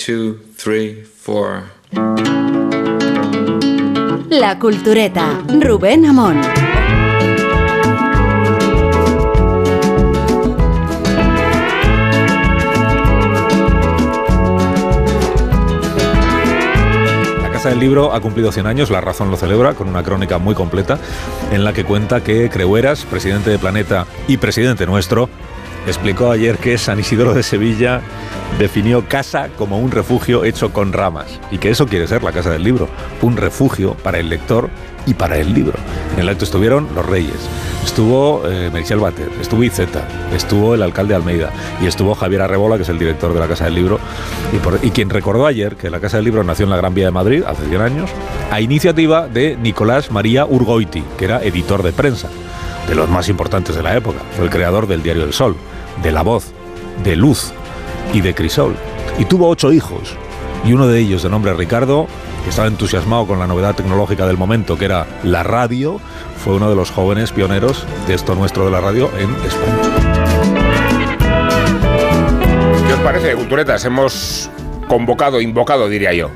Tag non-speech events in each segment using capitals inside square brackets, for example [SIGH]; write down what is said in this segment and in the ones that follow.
two, three, four. La Cultureta, Rubén Amón. La Casa del Libro ha cumplido 100 años, La Razón lo celebra, con una crónica muy completa en la que cuenta que Creueras, presidente de Planeta y presidente nuestro, explicó ayer que San Isidoro de Sevilla definió casa como un refugio hecho con ramas y que eso quiere ser la Casa del Libro, un refugio para el lector y para el libro. En el acto estuvieron los reyes, estuvo eh, Bater, estuvo Iceta, estuvo el alcalde Almeida y estuvo Javier Arrebola, que es el director de la Casa del Libro, y quien recordó ayer que la Casa del Libro nació en la Gran Vía de Madrid hace 100 años, a iniciativa de Nicolás María Urgoiti, que era editor de prensa, de los más importantes de la época. Fue el creador del Diario del Sol, de La Voz, de Luz y de Crisol. Y tuvo ocho hijos, y uno de ellos, de nombre Ricardo, que estaba entusiasmado con la novedad tecnológica del momento, que era la radio, fue uno de los jóvenes pioneros de esto nuestro de la radio en España. ¿Qué os parece, culturetas? Hemos convocado, invocado, diría yo,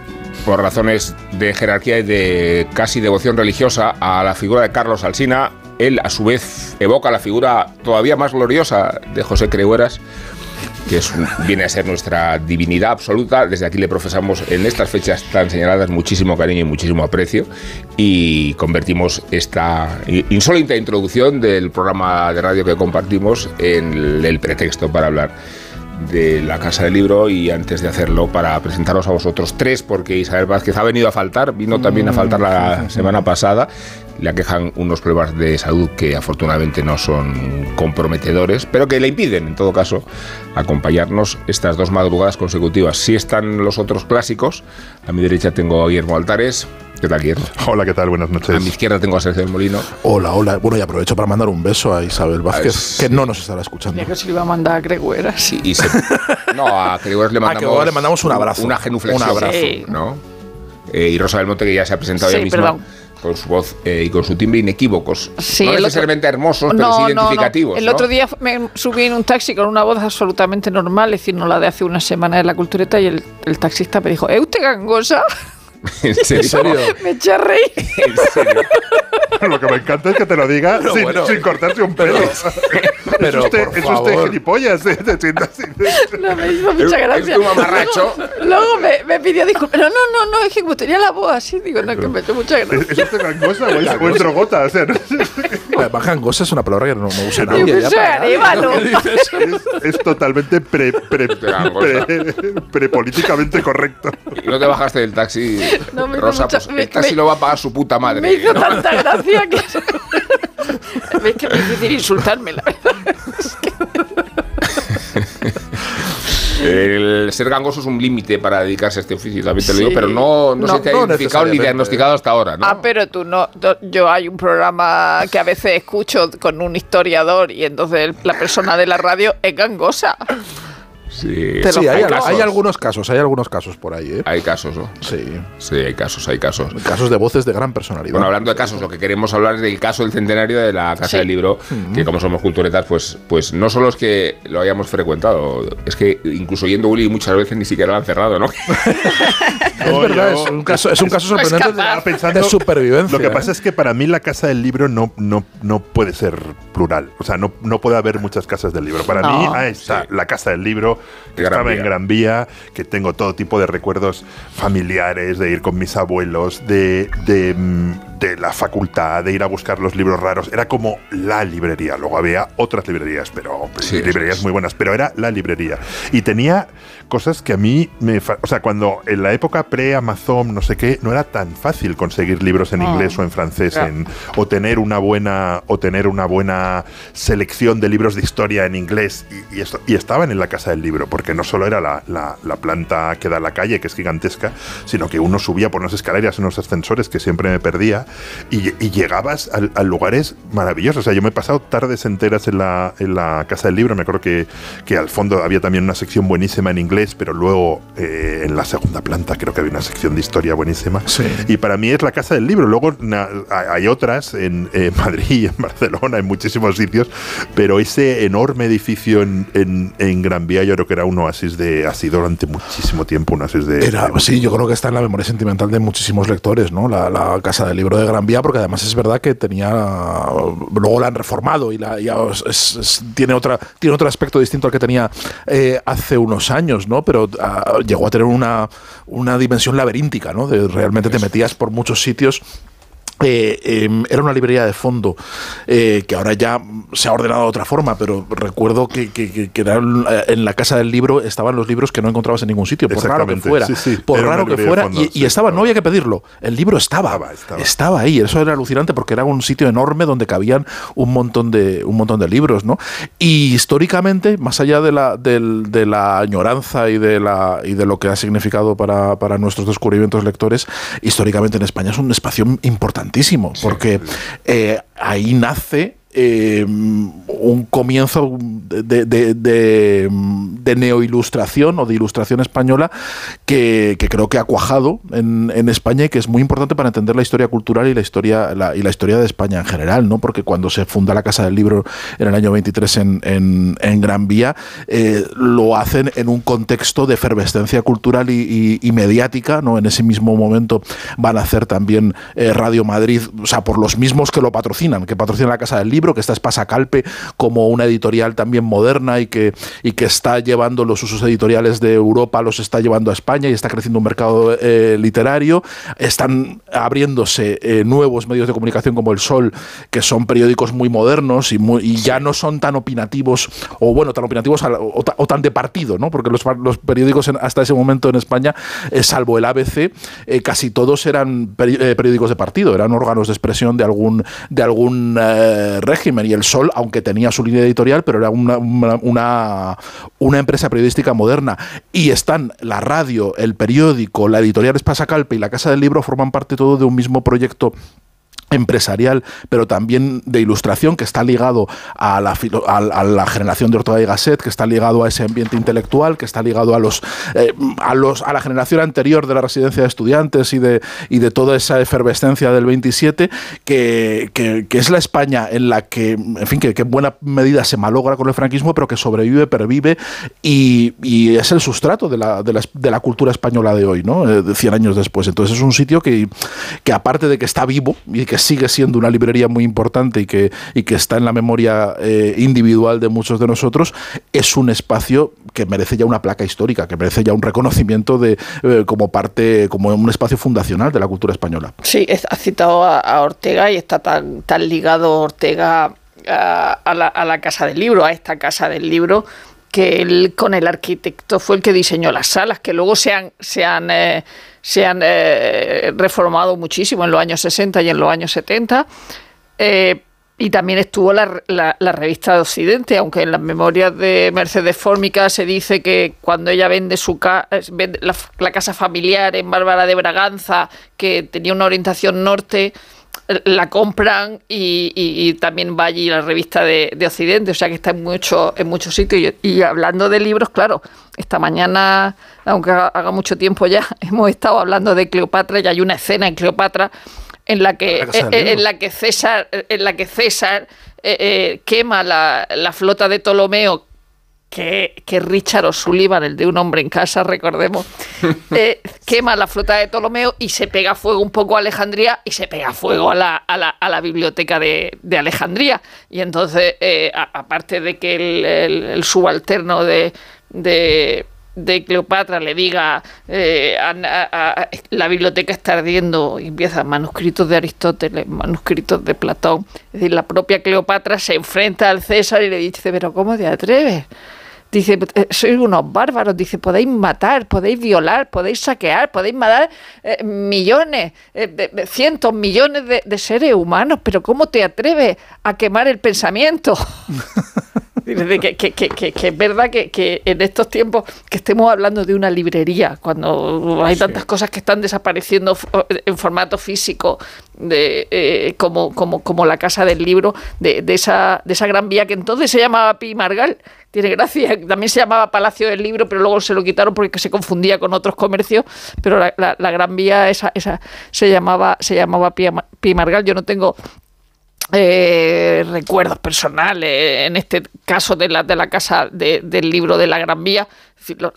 por razones de jerarquía y de casi devoción religiosa a la figura de Carlos Alsina. Él, a su vez, evoca la figura todavía más gloriosa de José Creueras, que es viene a ser nuestra divinidad absoluta. Desde aquí le profesamos en estas fechas tan señaladas muchísimo cariño y muchísimo aprecio y convertimos esta insólita introducción del programa de radio que compartimos en el- el pretexto para hablar de la Casa del Libro y antes de hacerlo para presentaros a vosotros tres porque Isabel Vázquez ha venido a faltar, vino también a faltar la semana pasada, le aquejan unos problemas de salud que afortunadamente no son comprometedores, pero que le impiden en todo caso acompañarnos estas dos madrugadas consecutivas. Si están los otros clásicos, a mi derecha tengo a Guillermo Altares. ¿Qué tal, Guillermo? Hola, ¿qué tal? Buenas A mi noches. izquierda tengo a Sergio del Molino. Hola, hola. Bueno, y aprovecho para mandar un beso a Isabel Vázquez, Es- que no nos estará escuchando. Mira que se lo iba a mandar a Gregueras. Y, y se- [LAUGHS] no, a Cribores le A mandamos, le mandamos un abrazo. Una genuflexión. Un abrazo. Sí. ¿no? Eh, y Rosa del Monte, que ya se ha presentado Sí, ella misma perdón. Con su voz eh, y con su timbre inequívocos. Sí, no otro- necesariamente hermosos, pero sí identificativos. El otro día me subí en un taxi con una voz absolutamente normal, es decir, no la de hace una semana de la cultureta, y el, el taxista me dijo, ¿es usted gangosa? ¿En [LAUGHS] serio? me eché a reír. ¿En serio? [LAUGHS] Lo que me encanta es que te lo diga sin, bueno. sin cortarse un pelo. [LAUGHS] pero, es usted, por es usted favor. gilipollas. ¿eh? Te sientas así. No, me hizo mucha gracia. es un mamarracho. Luego, luego me, me pidió disculpas. No, no, no, no, es que como tenía la voz así, digo, no, que me hizo mucha ¿Es, gracia. es usted gangosa o es, o es drogota? O sea, no gangosa es una palabra que no, no usa [LAUGHS] nadie. que ya soy para nada. es, es totalmente pre, pre, [LAUGHS] gangosa. pre- prepolíticamente correcto. No te bajaste del taxi, No, me Rosa. mucha- pues me- el taxi me- lo va a pagar su puta madre. Me hizo ¿no? [LAUGHS] tanta gracia que... es que es difícil insultarme, la verdad. El ser gangoso es un límite para dedicarse a este oficio, también te lo Sí. digo, pero no, no, No, se te ha no identificado ni diagnosticado hasta ahora, ¿no? Ah, pero tú no. Yo hay un programa que a veces escucho con un historiador y entonces la persona de la radio es gangosa. Sí, Sí, hay, algunos casos, hay algunos casos por ahí, ¿eh? Hay casos, ¿no? Sí. Sí, hay casos, hay casos. Casos de voces de gran personalidad. Bueno, hablando de casos, lo que queremos hablar es del caso del centenario de la Casa Sí. del Libro, que como somos culturetas, pues, pues no solo es que lo hayamos frecuentado, es que incluso yendo Uli muchas veces ni siquiera lo han cerrado, ¿no? [LAUGHS] es No, verdad, es un caso, es un caso [LAUGHS] sorprendente de, de supervivencia. Lo que ¿eh? pasa es que para mí la casa del libro no, no, no puede ser plural. O sea, no, no puede haber muchas casas del libro. Para No. mí, ahí está Sí. la casa del libro, que Gran estaba Vía. en Gran Vía, que tengo todo tipo de recuerdos familiares, de ir con mis abuelos, de, de, mm, de la facultad, de ir a buscar los libros raros. Era como la librería. Luego había otras librerías, pero Sí, librerías es. muy buenas, pero era la librería. Y tenía cosas que a mí me... O sea, cuando en la época pre-Amazon, no sé qué, no era tan fácil conseguir libros en Ah. inglés o en francés, en, o tener una buena o tener una buena selección de libros de historia en inglés y, y esto, y estaban en la casa del libro, porque no solo era la, la- la planta que da a la calle, que es gigantesca, sino que uno subía por unas escaleras, unos ascensores que siempre me perdía Y, y llegabas a, a lugares maravillosos. O sea, yo me he pasado tardes enteras en la, en la Casa del Libro. Me acuerdo que, que al fondo había también una sección buenísima en inglés, pero luego eh, en la segunda planta creo que había una sección de historia buenísima. Sí. Y para mí es la Casa del Libro. Luego na- hay otras en eh, [LAUGHS] Madrid, en Barcelona, en muchísimos sitios, pero ese enorme edificio en, en, en Gran Vía yo creo que era un oasis de... Ha sido durante muchísimo tiempo un oasis de... Era, de- sí, yo creo que está en la memoria sentimental de muchísimos lectores, ¿no? La, la Casa del Libro de Gran Vía, porque además es verdad que tenía. Luego la han reformado y la, es- es- tiene, otra, tiene otro aspecto distinto al que tenía eh, hace unos años, ¿no? Pero ah, llegó a tener una, una dimensión laberíntica, ¿no? De realmente te metías por muchos sitios. Eh, eh, era una librería de fondo eh, que ahora ya se ha ordenado de otra forma, pero recuerdo que, que- que- eran, en la casa del libro estaban los libros que no encontrabas en ningún sitio, por raro que fuera. sí, sí, por era raro que de fuera. fondo, y, estaba, no había que pedirlo. El libro estaba. Estaba, ahí. Eso era alucinante porque era un sitio enorme donde cabían un montón de, un montón de libros, ¿no? Y históricamente, más allá de la, del- de la añoranza y de, la, y de lo que ha significado para, para nuestros descubrimientos lectores, históricamente en España es un espacio importantísimo porque eh, ahí nace eh, un comienzo de, de, de, de neoilustración o de ilustración española que, creo que ha cuajado en, en España y que es muy importante para entender la historia cultural y la historia, y la historia de España en general, ¿no? Porque cuando se funda la Casa del Libro en el año 23 en, en, Gran Vía, eh, lo hacen en un contexto de efervescencia cultural y mediática, ¿no? En ese mismo momento van a hacer también eh, Radio Madrid, o sea, por los mismos que lo patrocinan, que patrocinan la Casa del Libro, que esta es Pasacalpe como una editorial también moderna y que, y que está llevando los usos editoriales de Europa, los está llevando a España y está creciendo un mercado eh, literario. Están abriéndose eh, nuevos medios de comunicación como El Sol, que son periódicos muy modernos y, muy- y ya no son tan opinativos, o bueno, tan opinativos o, ta- o tan de partido, ¿no? Porque los, periódicos en- hasta ese momento en España, eh, salvo el ABC, casi todos eran peri- periódicos de partido, eran órganos de expresión de algún, de algún eh, régimen. Y El Sol, aunque tenía su línea editorial, pero era una, una, una- empresa periodística moderna. Y están la radio, el periódico, la editorial Espasacalpe y la Casa del Libro forman parte todo de un mismo proyecto empresarial, pero también de ilustración, que está ligado a la, a, a la generación de Ortega y Gasset, que está ligado a ese ambiente intelectual, que está ligado a los, eh, a los a la generación anterior de la residencia de estudiantes y de, y de toda esa efervescencia del 27, que, que- que es la España en la que, en fin, que, que en buena medida se malogra con el franquismo, pero que sobrevive, pervive y, y es el sustrato de la, de la, de la cultura española de hoy, ¿no? Eh, de 100 años después. Entonces es un sitio que, que aparte de que está vivo y que sigue siendo una librería muy importante y que, y que está en la memoria eh, individual de muchos de nosotros, es un espacio que merece ya una placa histórica, que merece ya un reconocimiento de eh, como parte, como un espacio fundacional de la cultura española. Sí, has citado a, Ortega y está tan, tan ligado Ortega a la, a la Casa del Libro, a esta Casa del Libro, que él con el arquitecto fue el que diseñó las salas, que luego se han, se han, eh, se han eh, reformado muchísimo en los años 60 y en los años 70. Eh, y también estuvo la, la- la revista de Occidente, aunque en las memorias de Mercedes Fórmica se dice que cuando ella vende su ca- la, la casa familiar en Bárbara de Braganza, que tenía una orientación norte, la compran y, y- y también va allí la revista de, de Occidente, o sea que está en, mucho, en muchos sitios. Y, y hablando de libros, claro, esta mañana, aunque haga- mucho tiempo ya, [LAUGHS] hemos estado hablando de Cleopatra y hay una escena en Cleopatra en la que, La del eh, Libro. en la que César, en la que César eh, eh, quema la, la flota de Ptolomeo que, que Richard O'Sullivan, el de un hombre en casa, recordemos, [LAUGHS] eh, quema la flota de Ptolomeo y se pega fuego un poco a Alejandría y se pega fuego a la, a la, a la biblioteca de, de Alejandría. Y entonces, eh, a- aparte de que el, el- el subalterno de, de, de Cleopatra le diga eh, a- a- a- la biblioteca está ardiendo y empiezan manuscritos de Aristóteles, manuscritos de Platón. Es decir, la propia Cleopatra se enfrenta al César y le dice, pero ¿cómo te atreves? Dice, "Eh, sois unos bárbaros. Dice, podéis matar, podéis violar, podéis saquear, podéis matar eh, millones, eh, cientos, millones de seres humanos, pero ¿cómo te atreves a quemar el pensamiento? [LAUGHS] Dice que, que- que- que- que es verdad que, en estos tiempos que estemos hablando de una librería, cuando hay tantas cosas que están desapareciendo f- en formato físico, de, eh, como, como, como la casa del libro, de, de esa, de esa gran vía que entonces se llamaba Pi Margal. Tiene gracia, [LAUGHS] también se llamaba Palacio del Libro, pero luego se lo quitaron porque se confundía con otros comercios, pero la, la- la gran vía esa, esa se llamaba, se llamaba Pi, Ama- Pi Margal. Yo no tengo eh, recuerdos personales, en este caso de la, de la casa de- del libro de la Gran Vía, los,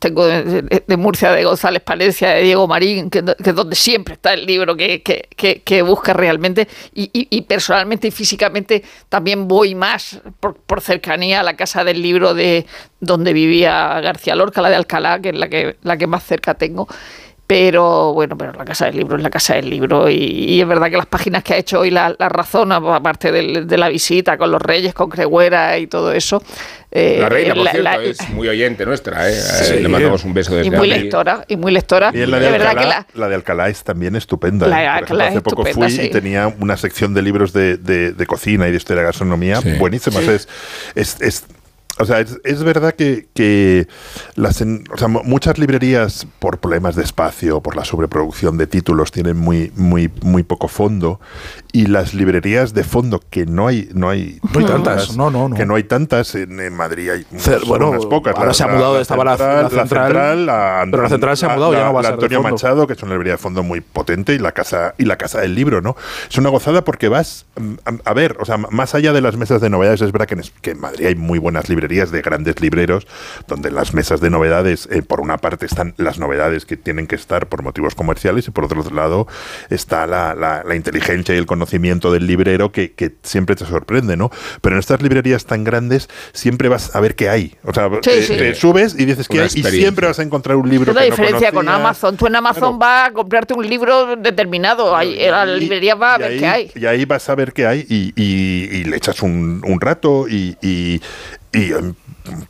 tengo de, Murcia, de González Palencia, de Diego Marín, que, es donde siempre está el libro que, que, que- que busca realmente, y, y- y personalmente y físicamente también voy más por, por cercanía a la casa del libro de donde vivía García Lorca, la de Alcalá, que es la que, la que más cerca tengo. Pero bueno, pero la casa del libro es la casa del libro y, y es verdad que las páginas que ha hecho hoy la, la razón, aparte de, la visita con los reyes, con Creguera y todo eso. eh, La reina, por la- cierto, la- es muy oyente nuestra, ¿eh? Sí. Le mandamos un beso desde y muy aquí. lectora, y muy lectora. Y la de, de verdad que Alcalá, la, la de Alcalá es también estupenda. La de ¿eh? Por Alcalá ejemplo, es hace poco estupenda, fui sí. y tenía una sección de libros de, de- de cocina y de historia de gastronomía Sí. Es, es, es- o sea, es, es verdad que, que las o sea, mu- muchas librerías, por problemas de espacio, por la sobreproducción de títulos, tienen muy, muy, muy poco fondo. Y las librerías de fondo, que no hay, no hay, No hay tantas, no, no, no. Que no hay tantas. En, en Madrid hay unas, bueno, unas pocas. ahora se ha mudado, estaba la- la central, la- pero la central se ha mudado, ya no va a la ser de Antonio fondo. Machado, que es una librería de fondo muy potente, y la casa y la casa del libro, ¿no? Es una gozada porque vas mm, a, a ver, o sea, más allá de las mesas de novedades, es verdad que en, que en Madrid hay muy buenas librerías de grandes libreros, donde en las mesas de novedades, eh, por una parte están las novedades que tienen que estar por motivos comerciales, y por otro lado está la, la- la inteligencia y el conocimiento del librero que, que siempre te sorprende, ¿no? Pero en estas librerías tan grandes siempre vas a ver qué hay. O sea, Sí, te, sí. te subes y dices qué hay, y siempre vas a encontrar un libro es la que no diferencia con conocías. Amazon. Tú en Amazon Claro. vas a comprarte un libro determinado. Ahí, a la Y- librería vas a y ver ahí- qué hay. Y ahí vas a ver qué hay y, y- y le echas un, un rato y, y- y,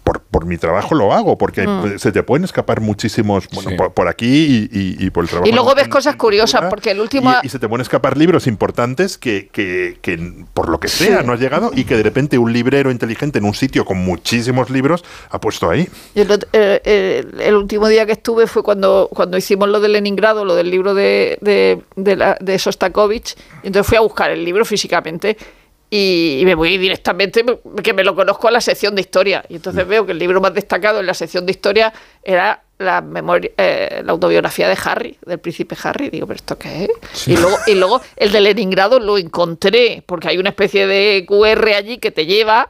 por, por mi trabajo lo hago, porque Mm. se te pueden escapar muchísimos, bueno, Sí. por, por aquí y, y- y por el trabajo. Y luego ves en cosas curiosas, cultura, porque el último- Y, y se te pueden escapar libros importantes que, que- que por lo que sea Sí. no has llegado y que de repente un librero inteligente en un sitio con muchísimos libros ha puesto ahí. El, ot- eh, eh, el último día que estuve fue cuando, cuando hicimos lo de Leningrado, lo del libro de, de, de, la- de Sostakovich, entonces fui a buscar el libro físicamente y, me voy directamente, que me lo conozco a la sección de historia. Y entonces veo que el libro más destacado en la sección de historia era la memoria, eh, la autobiografía de Harry, del príncipe Harry. Digo, ¿pero esto qué es? Y, luego, y luego el de Leningrado lo encontré, porque hay una especie de QR allí que te lleva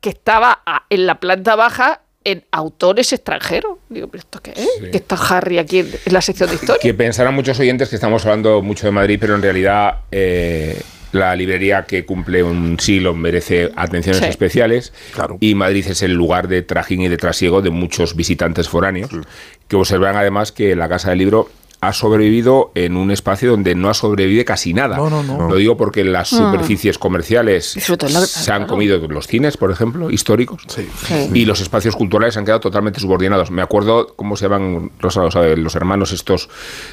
que estaba a- en la planta baja en autores extranjeros. Digo, ¿pero esto qué es? Sí. Que está Harry aquí en, en la sección de historia. Que pensarán muchos oyentes que estamos hablando mucho de Madrid, pero en realidad eh, la librería que cumple un siglo merece atenciones Sí. especiales. Claro. Y Madrid es el lugar de trajín y de trasiego de muchos visitantes foráneos, que observan además que la Casa del Libro ha sobrevivido en un espacio donde no ha sobrevivido casi nada. No, no, no. Lo digo porque las superficies comerciales la- se han comido los cines, por ejemplo, históricos. Sí. Sí. Y los espacios culturales han quedado totalmente subordinados. Me acuerdo, ¿cómo se llaman Rosa, lo sabe, los hermanos estos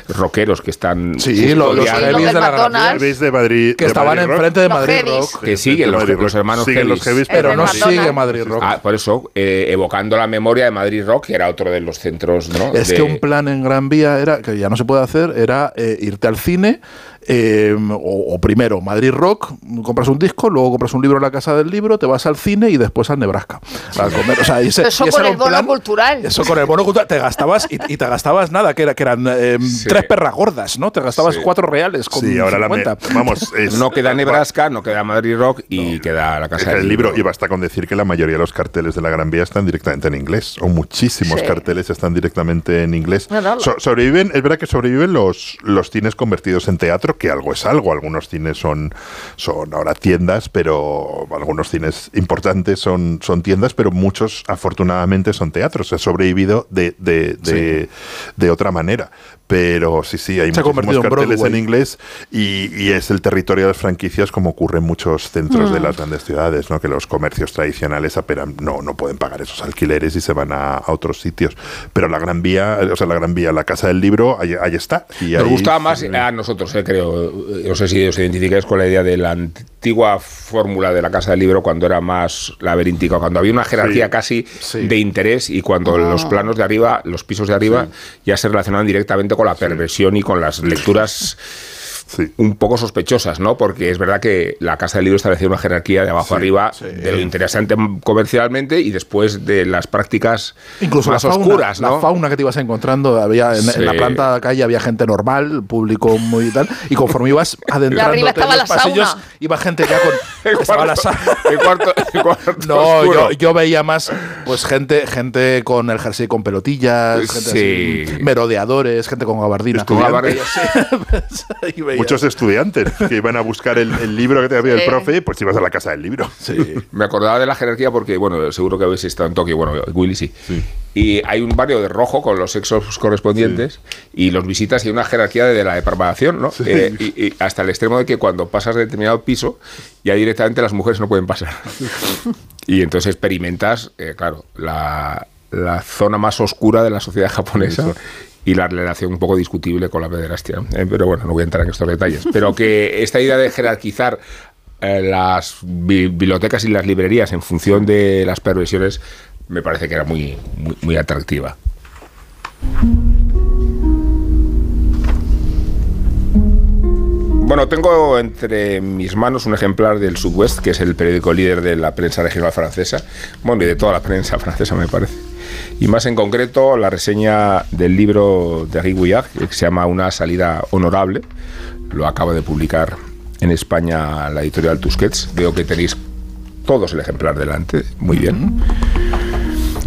rockeros que están Sí, lo- los heavies del de la Gran McDonald's. Vía. ¿Veis de Madrid? Que de estaban Madrid enfrente de Los Madrid. Rock. Que siguen los- los hermanos Siguen los heavies. heavies, Pero del no sigue Madrid Rock. Ah, por eso, eh, evocando la memoria de Madrid Rock, que era otro de los centros, ¿no? Es De- que un plan en Gran Vía era, que ya no se puede hacer, era eh, irte al cine, eh, o, o primero Madrid Rock, compras un disco, luego compras un libro en la casa del libro, te vas al cine y después al Nebraska. A comer. O sea, y ese- Eso y ese con era el bono plan- cultural. Eso con el bono cultural. Te gastabas, y, y te gastabas nada, que, era, que eran eh, Sí. tres perras gordas, ¿no? Te gastabas Sí. cuatro reales con Sí, ahora la me- 50. vamos, [LAUGHS] es- No queda Nebraska, no queda Madrid Rock y queda la Casa el del libro, y basta con decir que la mayoría de los carteles de la Gran Vía están directamente en inglés, o muchísimos Sí. carteles están directamente en inglés. No, no, So- sobreviven, es verdad que sobreviven los, los cines convertidos en teatro, que algo es algo. Algunos cines son, son ahora tiendas, pero algunos cines importantes son, son tiendas, pero muchos afortunadamente son teatros. Se ha sobrevivido de, de, de, de otra manera. Pero sí, sí, hay Se muchísimos en carteles en inglés y, y es el territorio de las franquicias como ocurre en muchos centros Mm. de las grandes ciudades, ¿no? que los comercios tradicionales apenas no, no pueden pagar esos alquileres y se van a, a otros sitios. Pero la Gran Vía, o sea, la Gran Vía, la Casa del Libro, hay, ahí está. Y Nos ahí- gustaba más a nosotros, eh, creo. No sé si os identificáis con la idea de la antigua fórmula de la Casa del Libro cuando era más laberíntica, cuando había una jerarquía Sí. casi Sí. de interés y cuando los planos de arriba, los pisos de arriba, ya se relacionaban directamente con la perversión y con las lecturas [LAUGHS] Sí. un poco sospechosas, ¿no? Porque es verdad que la Casa del Libro establecía una jerarquía de abajo arriba de lo interesante comercialmente y después de las prácticas Incluso más la fauna, oscuras, ¿no? la fauna que te ibas encontrando, había en, en la Sí. planta de la calle había gente normal, público muy tal, y conforme ibas [LAUGHS] estaba en la los pasillos, sauna. iba gente ya con [LAUGHS] El estaba la cuarto- sa- el cuarto- el [LAUGHS] cuarto No, yo, yo veía más pues gente gente con el jersey con pelotillas, gente Sí. así, merodeadores, gente con gabardina. Con gabardina. Ahí veía. Muchos estudiantes que iban a buscar el, el libro que te había el profe, pues ibas a la casa del libro. Sí. Me acordaba de la jerarquía porque, bueno, seguro que habéis estado en Tokio, bueno, Willy sí. Y hay un barrio de rojo con los sexos correspondientes y los visitas y hay una jerarquía de la depravación, ¿no? Eh, y, y hasta el extremo de que cuando pasas de determinado piso, ya directamente las mujeres no pueden pasar. [LAUGHS] y entonces experimentas, eh, claro, la, la zona más oscura de la sociedad japonesa. Y la relación un poco discutible con la pederastia. Eh, pero bueno, no voy a entrar en estos detalles. [LAUGHS] Pero que esta idea de jerarquizar eh, las bi- bibliotecas y las librerías en función de las perversiones me parece que era muy, muy, muy atractiva. Bueno, tengo entre mis manos un ejemplar del Sud-Ouest, que es el periódico líder de la prensa regional francesa, bueno, y de toda la prensa francesa, me parece. Y más en concreto, la reseña del libro de Henri Gouillard, que se llama Una salida honorable. Lo acaba de publicar en España la editorial Tusquets. Veo que tenéis todos el ejemplar delante. Muy bien.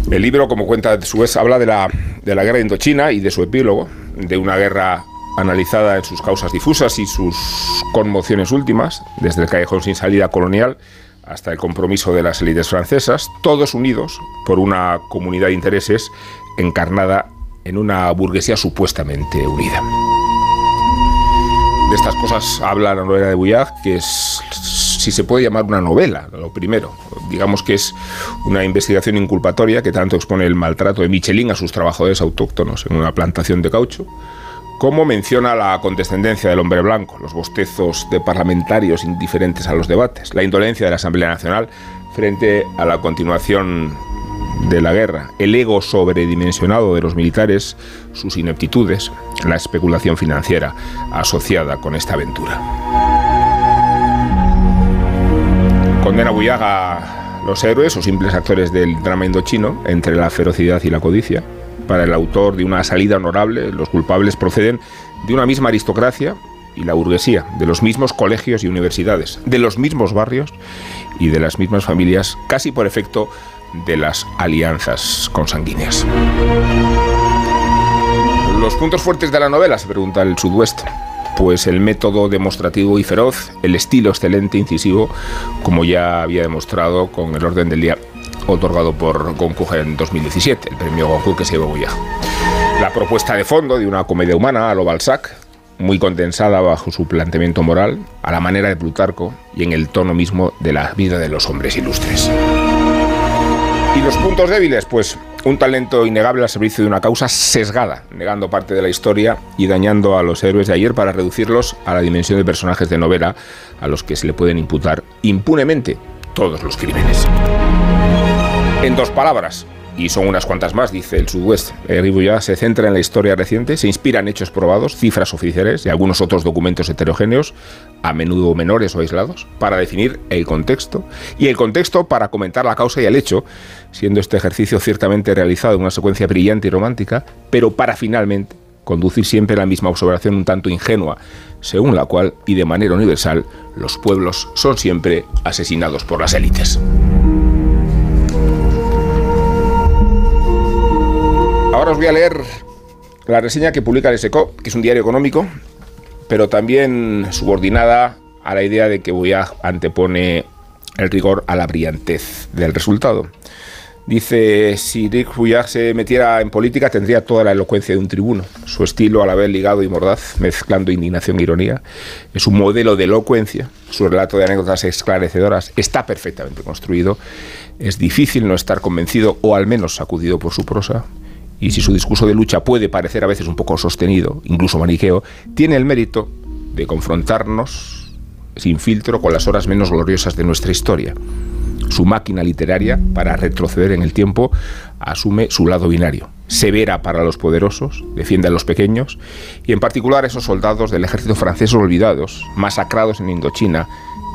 El libro, como cuenta de su vez, habla de la, de la guerra de Indochina y de su epílogo, de una guerra analizada en sus causas difusas y sus conmociones últimas, desde el callejón sin salida colonial hasta el compromiso de las élites francesas, todos unidos por una comunidad de intereses encarnada en una burguesía supuestamente unida. De estas cosas habla la novela de Bouillard, que es, si se puede llamar una novela, lo primero. Digamos que es una investigación inculpatoria que tanto expone el maltrato de Michelin a sus trabajadores autóctonos en una plantación de caucho, como menciona la condescendencia del hombre blanco, los bostezos de parlamentarios indiferentes a los debates, la indolencia de la Asamblea Nacional frente a la continuación de la guerra, el ego sobredimensionado de los militares, sus ineptitudes, la especulación financiera asociada con esta aventura. Condena a los héroes o simples actores del drama indochino entre la ferocidad y la codicia. Para el autor de una salida honorable, los culpables proceden de una misma aristocracia y la burguesía, de los mismos colegios y universidades, de los mismos barrios y de las mismas familias, casi por efecto de las alianzas consanguíneas. Los puntos fuertes de la novela, se pregunta el Sudoeste. Pues el método demostrativo y feroz, el estilo excelente, incisivo, como ya había demostrado con el orden del día otorgado por Goncourt en 2017, el premio Goncourt que se llevó ya. La propuesta de fondo de una comedia humana a lo Balzac, muy condensada bajo su planteamiento moral, a la manera de Plutarco y en el tono mismo de la vida de los hombres ilustres. ¿Y los puntos débiles? Pues un talento innegable al servicio de una causa sesgada, negando parte de la historia y dañando a los héroes de ayer para reducirlos a la dimensión de personajes de novela a los que se le pueden imputar impunemente todos los crímenes. En dos palabras, y son unas cuantas más, dice el Sudwest. Ribouillat se centra en la historia reciente, se inspira en hechos probados, cifras oficiales y algunos otros documentos heterogéneos, a menudo menores o aislados, para definir el contexto, y el contexto para comentar la causa y el hecho, siendo este ejercicio ciertamente realizado en una secuencia brillante y romántica, pero para finalmente conducir siempre la misma observación un tanto ingenua, según la cual, y de manera universal, los pueblos son siempre asesinados por las élites. Ahora os voy a leer la reseña que publica el SECO, que es un diario económico, pero también subordinada a la idea de que Bouillard antepone el rigor a la brillantez del resultado. Dice, si Rick Bouillard se metiera en política tendría toda la elocuencia de un tribuno. Su estilo, a la vez ligado y mordaz, mezclando indignación e ironía, es un modelo de elocuencia. Su relato de anécdotas esclarecedoras está perfectamente construido. Es difícil no estar convencido o al menos sacudido por su prosa. Y si su discurso de lucha puede parecer a veces un poco sostenido, incluso maniqueo, tiene el mérito de confrontarnos sin filtro con las horas menos gloriosas de nuestra historia. Su máquina literaria, para retroceder en el tiempo, asume su lado binario. Severa para los poderosos, defiende a los pequeños, y en particular a esos soldados del ejército francés olvidados, masacrados en Indochina,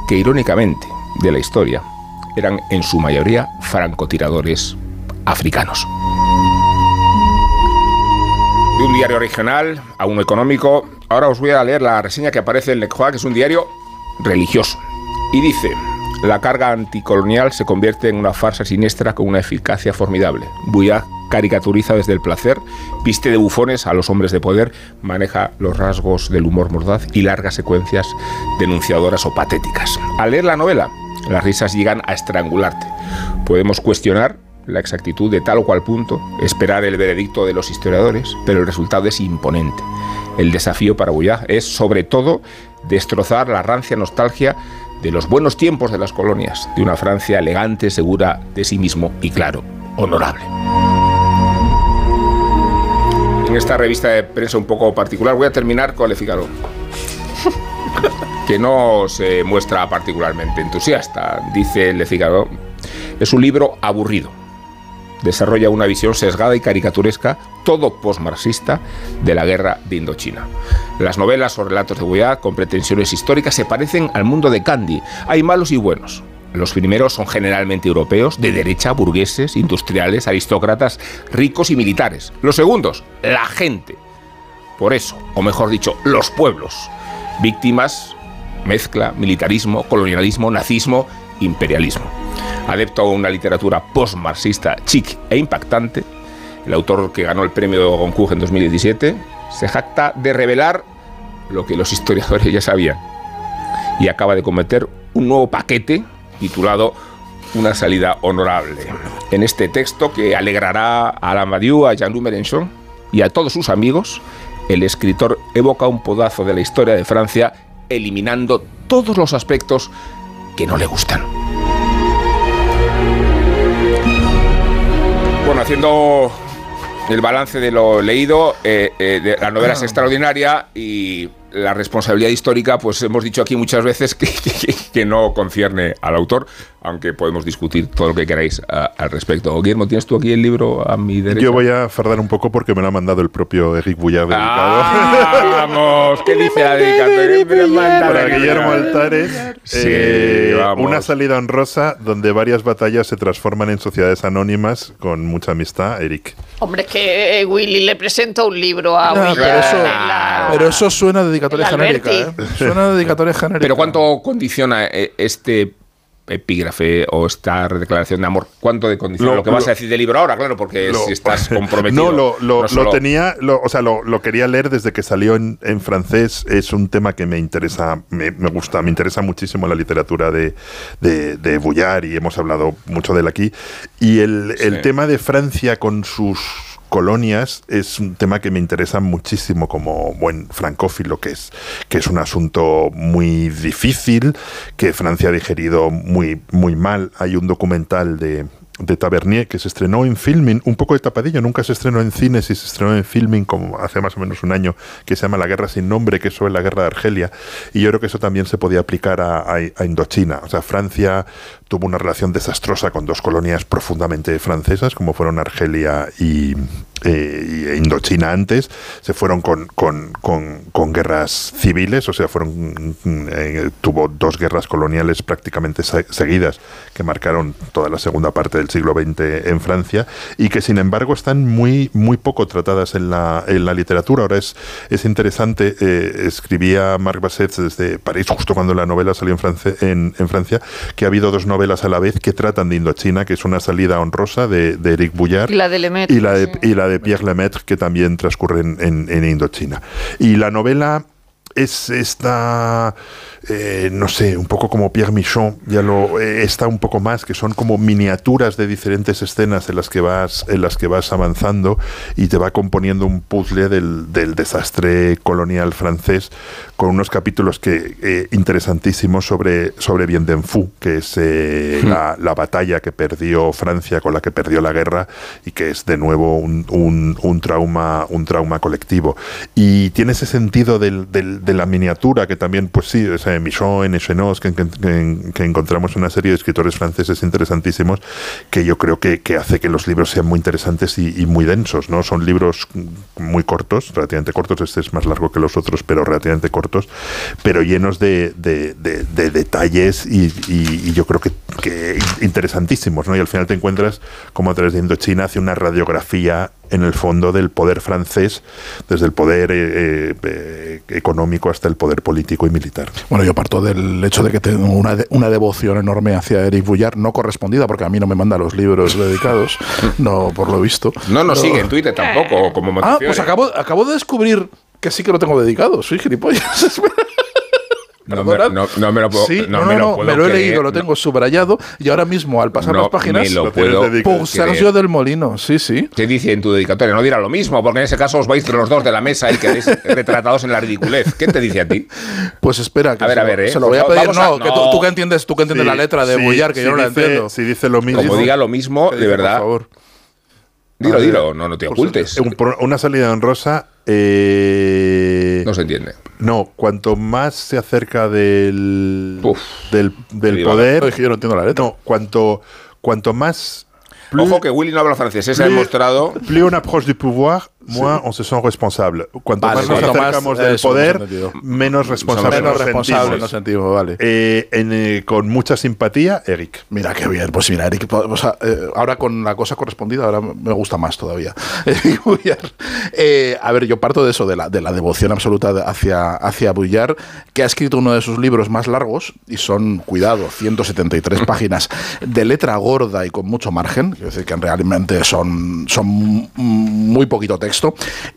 que irónicamente, de la historia, eran en su mayoría francotiradores africanos. De un diario regional a uno económico, ahora os voy a leer la reseña que aparece en Le que es un diario religioso. Y dice, la carga anticolonial se convierte en una farsa siniestra con una eficacia formidable. Bouillard caricaturiza desde el placer, viste de bufones a los hombres de poder, maneja los rasgos del humor mordaz y largas secuencias denunciadoras o patéticas. Al leer la novela, las risas llegan a estrangularte. Podemos cuestionar la exactitud de tal o cual punto, esperar el veredicto de los historiadores, pero el resultado es imponente. El desafío para Bouillard es, sobre todo, destrozar la rancia nostalgia de los buenos tiempos de las colonias, de una Francia elegante, segura de sí mismo y, claro, honorable. En esta revista de prensa un poco particular voy a terminar con Le Figaro, [LAUGHS] que no se muestra particularmente entusiasta. Dice Le Figaro, es un libro aburrido, desarrolla una visión sesgada y caricaturesca, todo postmarxista, de la guerra de Indochina. Las novelas o relatos de Bouillard, con pretensiones históricas, se parecen al mundo de Candy. Hay malos y buenos. Los primeros son generalmente europeos, de derecha, burgueses, industriales, aristócratas, ricos y militares. Los segundos, la gente. Por eso, o mejor dicho, los pueblos. Víctimas, mezcla, militarismo, colonialismo, nazismo, imperialismo adepto a una literatura post-marxista chic e impactante, el autor que ganó el premio Goncourt en 2017 se jacta de revelar lo que los historiadores ya sabían y acaba de cometer un nuevo paquete titulado Una salida honorable. En este texto que alegrará a Alain Badiou, a Jean-Louis Mélenchon y a todos sus amigos, el escritor evoca un podazo de la historia de Francia eliminando todos los aspectos que no le gustan. Bueno, haciendo el balance de lo leído, eh, eh, de la novela es extraordinaria y la responsabilidad histórica, pues hemos dicho aquí muchas veces [LAUGHS] que, que, no concierne al autor, aunque podemos discutir todo lo que queráis al respecto. Guillermo, ¿tienes tú aquí el libro a mi derecha? Yo voy a fardar un poco porque me lo ha mandado el propio Eric Bullard dedicado. Ah, [LAUGHS] vamos, ¿qué dice la dedicatoria? Para Guillermo Altares, Sí, eh, vamos. una salida honrosa donde varias batallas se transforman en sociedades anónimas con mucha amistad, Eric. Hombre, es que eh, Willy le presenta un libro a Willy. pero, eso, la- pero eso suena a dedicatoria genérica. ¿eh? Suena a dedicatoria genérica. Pero ¿cuánto condiciona eh, este epígrafe o esta declaración de amor? ¿Cuánto de condiciona Lo- lo, que vas a decir del libro ahora? Claro, porque Lo- si estás [LAUGHS] comprometido. No, lo, lo- no solo- tenía, lo- o sea, lo, lo quería leer desde que salió en, en francés. Es un tema que me interesa, me, me gusta, me interesa muchísimo la literatura de, de, de y hemos hablado mucho de él aquí. Y el, el tema de Francia con sus colonias es un tema que me interesa muchísimo como buen francófilo que es que es un asunto muy difícil que Francia ha digerido muy muy mal hay un documental de de Tavernier que se estrenó en filming, un poco de tapadillo, nunca se estrenó en cines y se estrenó en filming como hace más o menos un año, que se llama La Guerra sin Nombre, que es sobre la guerra de Argelia, y yo creo que eso también se podía aplicar a, a- a Indochina. O sea, Francia tuvo una relación desastrosa con dos colonias profundamente francesas, como fueron Argelia y, eh, Indochina antes, se fueron con, con- con- guerras civiles, o sea, fueron eh, tuvo dos guerras coloniales prácticamente se- seguidas que marcaron toda la segunda parte del siglo XX en Francia y que sin embargo están muy muy poco tratadas en la, en la literatura. Ahora es, es interesante, eh, escribía Marc Basset desde París justo cuando la novela salió en, France- en, en Francia, que ha habido dos novelas a la vez que tratan de Indochina, que es una salida honrosa de, de Eric Boullard Y la de Lemaitre, y la de, sí. y la de Pierre Lemaitre, que también transcurre en, en- en Indochina. Y la novela es esta eh, no sé, un poco como Pierre Michon, ya lo eh, está un poco más, que son como miniaturas de diferentes escenas en las que vas, en las que vas avanzando y te va componiendo un puzzle del, del desastre colonial francés con unos capítulos que eh, interesantísimos sobre, sobre Fu, que es hmm. la, la, batalla que perdió Francia, con la que perdió la guerra, y que es de nuevo un, un, un trauma, un trauma colectivo. Y tiene ese sentido del, del, de la miniatura que también, pues sí, o Michon, Echenoz, que, que, encontramos una serie de escritores franceses interesantísimos que yo creo que, hace que los libros sean muy interesantes y, muy densos. ¿no? Son libros muy cortos, relativamente cortos, este es más largo que los otros, pero relativamente cortos, pero llenos de, detalles y, yo creo que, interesantísimos. ¿no? Y al final te encuentras como a través de Indochina hace una radiografía en el fondo del poder francés, desde el poder eh, eh, eh, económico hasta el poder político y militar. Bueno, yo parto del hecho de que tengo una, una devoción enorme hacia Eric Boullard, no correspondida, porque a mí no me manda los libros dedicados, no por lo visto. No nos sigue en Twitter tampoco, como Ah, pues acabo, acabo de descubrir que sí que lo tengo dedicado, soy gilipollas. [LAUGHS] No me, no, me, lo puedo, sí, no, me lo, me lo he leído, lo tengo subrayado y ahora mismo al pasar las páginas me lo puedo por Sergio del Molino, sí, sí. Te dice en tu dedicatoria, no dirá lo mismo, porque en ese caso os vais los dos de la mesa y quedáis [LAUGHS] retratados en la ridiculez. ¿Qué te dice a ti? Pues espera, que a ver, a ver, ¿eh? se lo voy a pedir. no, que tú, que entiendes, tú que entiendes la letra de Bullar, que yo no la entiendo. Si dice lo mismo. Como diga lo mismo, de verdad. Por favor. Dilo, dilo, no, no te ocultes. Una salida honrosa. Eh, no se entiende. No, cuanto más se acerca del, del, del poder. No, yo no entiendo la letra. No, cuanto, cuanto más. Ojo que Willy no habla francés, se ha demostrado. Plus on approche du pouvoir, moins on se sent responsable. Cuanto más nos acercamos del poder, menos responsable menos nos responsable nos sentimos. Vale. Eh, eh, con mucha simpatía, Eric. Mira qué bien. Pues mira, Eric, o sea, eh, ahora con la cosa correspondida, ahora me gusta más todavía. [LAUGHS] a ver, yo parto de eso, de la, de la devoción absoluta hacia, hacia Bouillard, que ha escrito uno de sus libros más largos, y son, cuidado, 173 [LAUGHS] páginas de letra gorda y con mucho margen, es decir, que realmente son, son muy poquito texto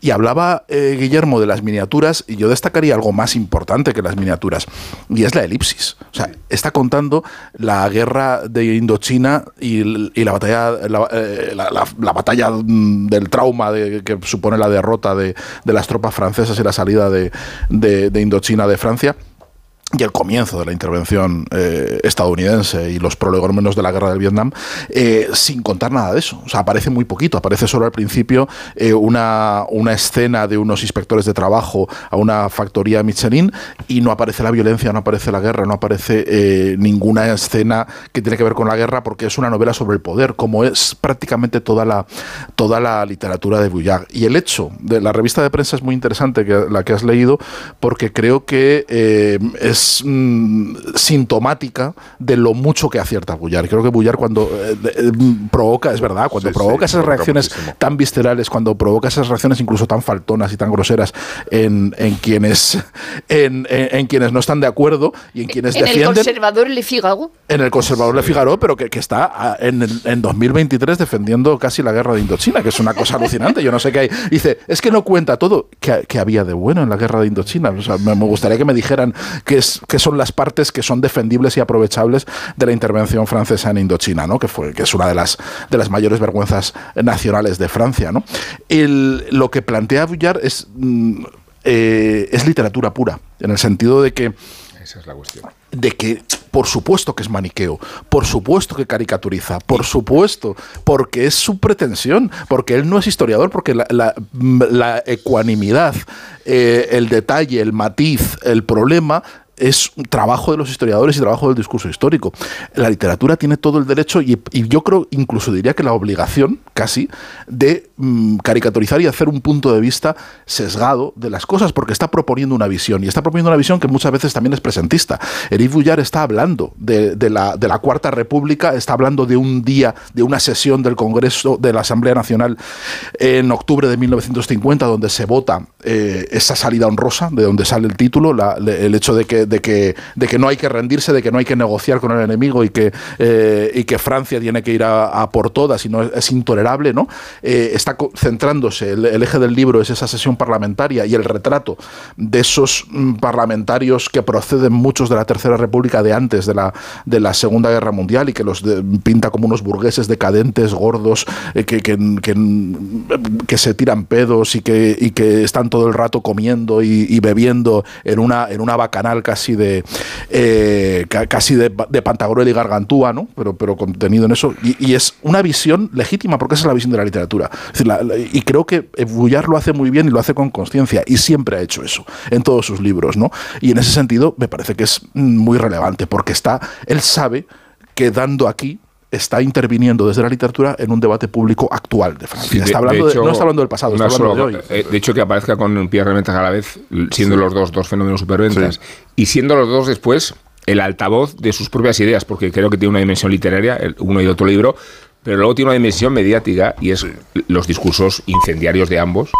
y hablaba eh, Guillermo de las miniaturas, y yo destacaría algo más importante que las miniaturas, y es la elipsis. O sea, está contando la guerra de Indochina y, la batalla, la, eh, batalla mm, del trauma de, que supone la derrota de, las tropas francesas y la salida de, de Indochina de Francia y el comienzo de la intervención eh, estadounidense y los prolegómenos de la guerra del Vietnam, eh, sin contar nada de eso. O sea, aparece muy poquito, aparece solo al principio eh, una, una, escena de unos inspectores de trabajo a una factoría Michelin y no aparece la violencia, no aparece la guerra, no aparece ninguna escena que tiene que ver con la guerra porque es una novela sobre el poder, como es prácticamente toda la, toda la literatura de Bouillard. Y el hecho de la revista de prensa es muy interesante, la que has leído, porque creo que es Mm, sintomática de lo mucho que acierta Bullar. Creo que Bullar cuando eh, eh, provoca, es verdad, cuando provoca esas reacciones tan viscerales, cuando provoca esas reacciones incluso tan faltonas y tan groseras en, quienes en, quienes no están de acuerdo y en quienes defienden. En el conservador Le Figaro. En el conservador Le Figaro, pero que, está en, en 2023 defendiendo casi la guerra de Indochina, que es una cosa alucinante. Yo no sé qué hay. Dice, es que no cuenta todo. que había de bueno en la guerra de Indochina? O sea, me gustaría que me dijeran que es que son las partes que son defendibles y aprovechables de la intervención francesa en Indochina, ¿no? que, fue, que es una de las, de las mayores vergüenzas nacionales de Francia. ¿no? lo que plantea Vuillard es, mm, eh, es literatura pura, en el sentido de que... Esa es la cuestión. De que, por supuesto que es maniqueo, por supuesto que caricaturiza, por supuesto, porque es su pretensión, porque él no es historiador, porque la, ecuanimidad, eh, el detalle, el matiz, el problema es trabajo de los historiadores y trabajo del discurso histórico. La literatura tiene todo el derecho y, yo creo, incluso diría que la obligación, casi, de mm, caricaturizar y hacer un punto de vista sesgado de las cosas, porque está proponiendo una visión y está proponiendo una visión que muchas veces también es presentista. Eric Boullard está hablando de, la, de la Cuarta República, está hablando de un día, de una sesión del Congreso de la Asamblea Nacional en octubre de 1950, donde se vota eh, esa salida honrosa, de donde sale el título, el hecho de que de, que, de que no hay que rendirse, de que no hay que negociar con el enemigo y que, eh, y que Francia tiene que ir a, por todas y no es, intolerable, ¿no? Eh, está centrándose, el, eje del libro es esa sesión parlamentaria y el retrato de esos mm, parlamentarios que proceden muchos de la Tercera República de antes de la, de la Segunda Guerra Mundial y que los pinta como unos burgueses decadentes, gordos, que, que, que, se tiran pedos y que, y que están todo el rato comiendo y, bebiendo en una, en una bacanal casi de eh, casi de, Pantagruel y Gargantúa, ¿no? Pero, pero contenido en eso. Y, es una visión legítima, porque esa es la visión de la literatura. y creo que Bullar lo hace muy bien y lo hace con conciencia, y siempre ha hecho eso en todos sus libros, ¿no? Y en ese sentido me parece que es muy relevante, porque está, él sabe que dando aquí está interviniendo desde la literatura en un debate público actual de Francia. está hablando no está hablando del pasado, está hablando de hoy. Eh, de hecho, que aparezca con Pierre Remetas a la vez, siendo los dos dos fenómenos superventas, y siendo los dos después el altavoz de sus propias ideas, porque creo que tiene una dimensión literaria, uno y otro libro, pero luego tiene una dimensión mediática y es los discursos incendiarios de ambos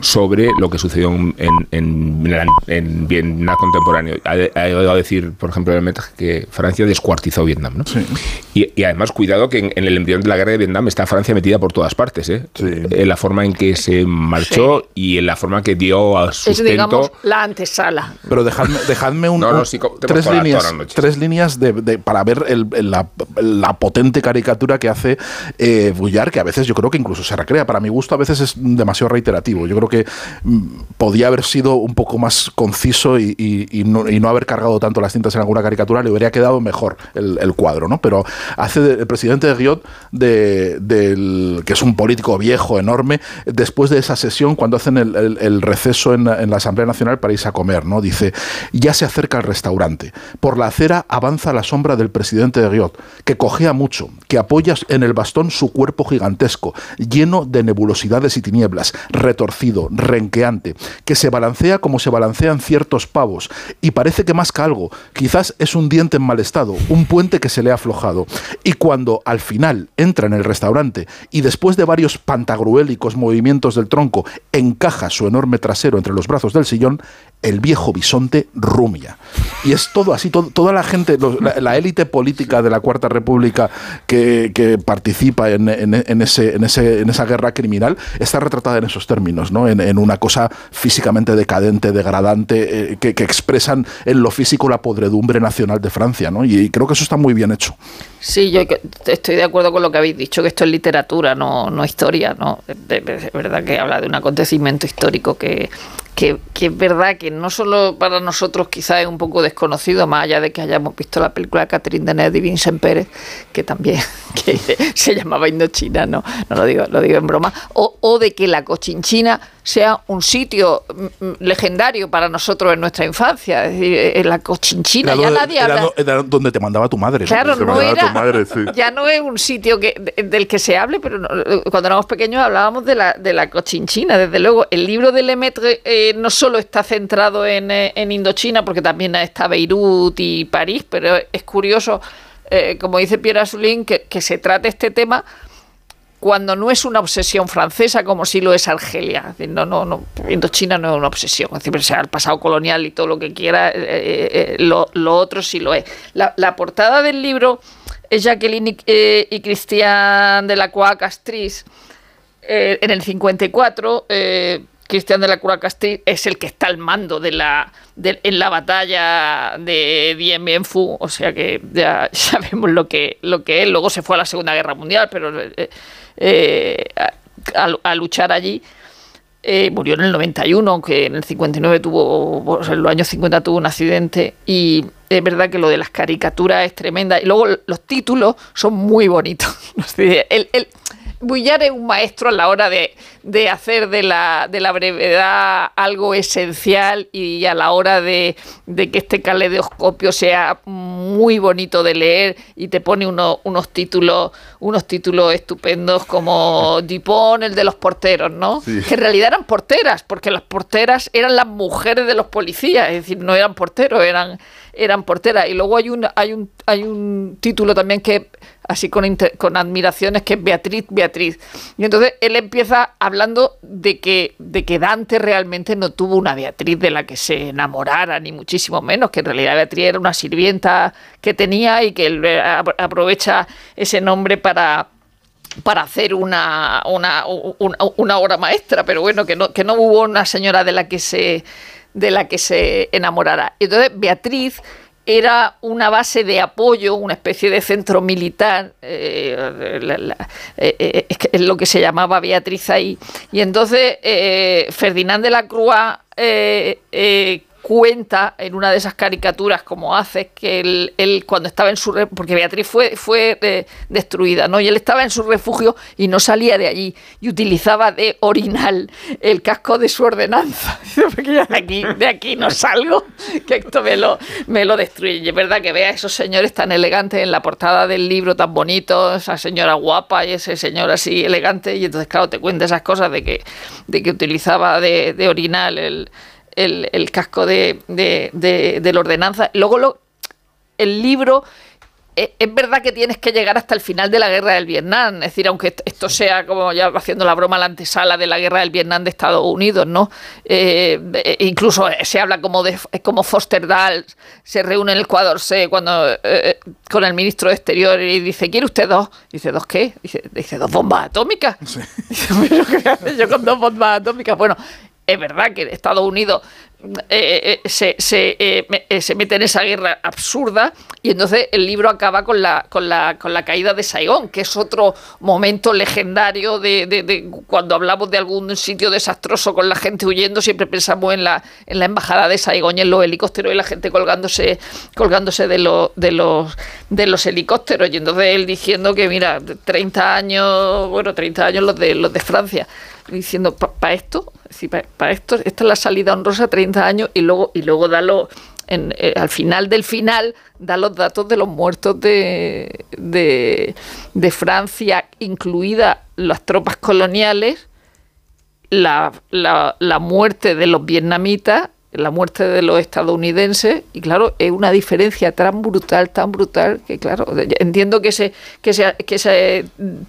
sobre lo que sucedió en, en, en, Vietnam contemporáneo. Ha, llegado a decir, por ejemplo, el que Francia descuartizó Vietnam. ¿no? Y, además, cuidado que en, el embrión de la guerra de Vietnam está Francia metida por todas partes. ¿eh? En la forma en que se marchó y en la forma que dio a sustento. Es, digamos, la antesala. Pero dejadme, dejadme un, tres, líneas, tres líneas de, para ver la, la potente caricatura que hace eh, Bullar, que a veces yo creo que incluso se recrea. Para mi gusto a veces es demasiado reiterativo. Yo creo que mm, podía haber sido un poco más conciso y, no, haber cargado tanto las cintas en alguna caricatura, le habría quedado mejor el, cuadro, ¿no? Pero hace el presidente de Guiot, del, que es un político viejo, enorme, después de esa sesión, cuando hacen el, receso en, la Asamblea Nacional para irse a comer, ¿no? Dice, ya se acerca el restaurante. Por la acera avanza la sombra del presidente de Guiot, que cojea mucho, que apoya en el bastón su cuerpo gigantesco, lleno de nebulosidades y tinieblas, retorcido, renqueante, que se balancea como se balancean ciertos pavos, y parece que masca algo, quizás es un diente en mal estado, un puente que se le ha aflojado. Y cuando al final entra en el restaurante y después de varios pantagruélicos movimientos del tronco encaja su enorme trasero entre los brazos del sillón, el viejo bisonte rumia. Y es todo así, toda la gente, la élite política de la Cuarta República que, participa en, ese, en, ese, en esa guerra criminal está retratada en esos términos, ¿no? en, una cosa físicamente decadente, degradante, eh, que, expresan en lo físico la podredumbre nacional de Francia. ¿no? Y, creo que eso está muy bien hecho. Sí, yo estoy de acuerdo con lo que habéis dicho, que esto es literatura, no, no historia. ¿no? Es verdad que habla de un acontecimiento histórico que que, es verdad que no solo para nosotros quizás es un poco desconocido, más allá de que hayamos visto la película Catherine Deneuve y Vincent Pérez, que también [LAUGHS] que se llamaba Indochina, no, no lo digo, lo digo en broma, o, o de que la cochinchina sea un sitio mm, mm, legendario para nosotros en nuestra infancia. Es decir, eh, en la cochinchina ya nadie habla. Era donde te mandaba tu madre. Claro, no, era, [LAUGHS] ya no es un sitio que, del que se hable, pero cuando éramos pequeños hablábamos de la, de la cochinchina. Desde luego, el libro de Lemaitre eh, no solo está centrado en, eh, en, Indochina, porque también está Beirut y París, pero es curioso, como dice Pierre Asulín, que, que se trate este tema cuando no es una obsesión francesa como si lo es Argelia. no, no, no, Indochina no es una obsesión, es sea el pasado colonial y todo lo que quiera, eh, eh, eh, lo, otro sí lo es. La, portada del libro es Jacqueline y, y Christian de la Croix Castris en el 54. Cristian de la Croix Castris es el que está al mando de la, en la batalla de Dien Bien Phu, o sea que ya [LAUGHS] sabemos lo que, lo que es. Luego se fue a la Segunda Guerra Mundial, pero eh, a, luchar allí. Eh, murió en el 91, aunque en el 59 tuvo, en los años 50 tuvo un accidente. Y es verdad que lo de las caricaturas es tremenda. Y luego los títulos son muy bonitos. [LAUGHS] Bullar es un maestro a la hora de, hacer de la, de la, brevedad algo esencial y a la hora de, que este caleidoscopio sea muy bonito de leer y te pone unos títulos unos títulos estupendos como [LAUGHS] Dupont, el de los porteros, ¿no? Que en realidad eran porteras, porque las porteras eran las mujeres de los policías, es decir, no eran porteros, eran, eran porteras. Y luego hay un, hay un, hay un título también que así con, con admiraciones, que es Beatriz, Beatriz. Y entonces él empieza hablando de que, de que Dante realmente no tuvo una Beatriz de la que se enamorara, ni muchísimo menos, que en realidad Beatriz era una sirvienta que tenía y que él eh, apro- aprovecha ese nombre para para hacer una, una, una, una obra maestra, pero bueno, que no, que no hubo una señora de la que se de la que se enamorara. Entonces, Beatriz era una base de apoyo, una especie de centro militar, eh, eh, eh, es, lo que se llamaba Beatriz ahí. Y entonces Ferdinand de la Croix cuenta en una de esas caricaturas como hace que él, cuando estaba en su porque Beatriz fue fue eh, destruida no y él estaba en su refugio y no salía de allí y utilizaba de orinal el casco de su ordenanza. [LAUGHS] De aquí de aquí no salgo que esto me lo me lo destruye y es verdad que vea a esos señores tan elegantes en la portada del libro tan bonito esa señora guapa y ese señor así elegante y entonces claro te cuenta esas cosas de que de que utilizaba de, de orinal el el, el casco de, de, de, de la ordenanza. Luego lo, el libro, eh, es verdad que tienes que llegar hasta el final de la guerra del Vietnam, es decir, aunque est- esto sea como ya haciendo la broma la antesala de la guerra del Vietnam de Estados Unidos, ¿no? Eh, eh, incluso se habla como de como Foster Dulles se reúne en el Ecuador C cuando eh, con el ministro de Exterior y dice, ¿quiere usted dos? Dice, ¿dos qué? Dice, dice dos bombas atómicas. [LAUGHS] Dice, "¿Pero qué hace yo con dos bombas atómicas? Bueno, es verdad que Estados Unidos eh, eh, se, se, eh, eh, se mete en esa guerra absurda y entonces el libro acaba con la, con la, con la caída de Saigón, que es otro momento legendario de, de- de cuando hablamos de algún sitio desastroso con la gente huyendo, siempre pensamos en la, en la embajada de Saigón y en los helicópteros y la gente colgándose, colgándose de, los de, los, de los helicópteros. Y entonces él diciendo que, mira, 30 años, bueno, 30 años los de, los de Francia diciendo para esto, para esto, esta es la salida honrosa, 30 años, y luego, y luego da los- en, eh, al final del final, da los datos de los muertos de, de, de Francia, incluidas las tropas coloniales, la, la, la muerte de los vietnamitas, la muerte de los estadounidenses, y claro, es una diferencia tan brutal, tan brutal, que claro, entiendo que ese, que ese, que ese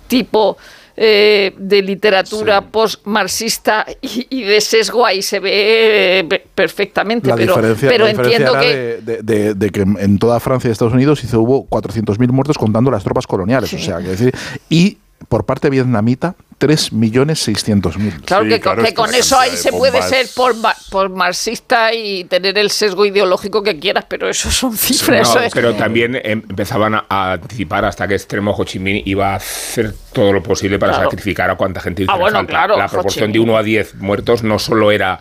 tipo eh, de literatura post-marxista y, y de sesgo ahí se ve eh, pe- perfectamente, La pero, pero la entiendo que... de, de- de- de que en toda Francia y Estados Unidos hizo, hubo 400.000 muertos contando las tropas coloniales. O sea, que decir, y por parte vietnamita, 3.600.000. Claro Sí, que, claro, que con eso ahí se puede ser por, ma- por marxista y tener el sesgo ideológico que quieras, pero eso son cifras. No, eso es- pero también em- empezaban a, a anticipar hasta qué extremo Ho Chi Minh iba a hacer todo lo posible para Claro. sacrificar a cuánta gente Ah, bueno, claro, La proporción de Minh. 1 a 10 muertos no solo era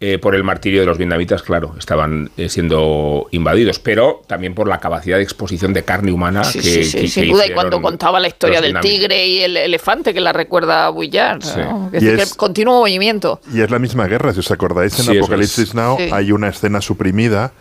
eh, por el martirio de los vietnamitas, claro, estaban eh, siendo invadidos, pero también por la capacidad de exposición de carne humana Sí, que, sí, sí, que- sin que duda. Y hicieron cuando contaba la historia del tigre y el elefante, que la recuerda a Bullard, Sí. ¿no? Es es- que continuo movimiento. Y es la misma guerra, si os acordáis, en Apocalipsis es. Now Sí. hay una escena suprimida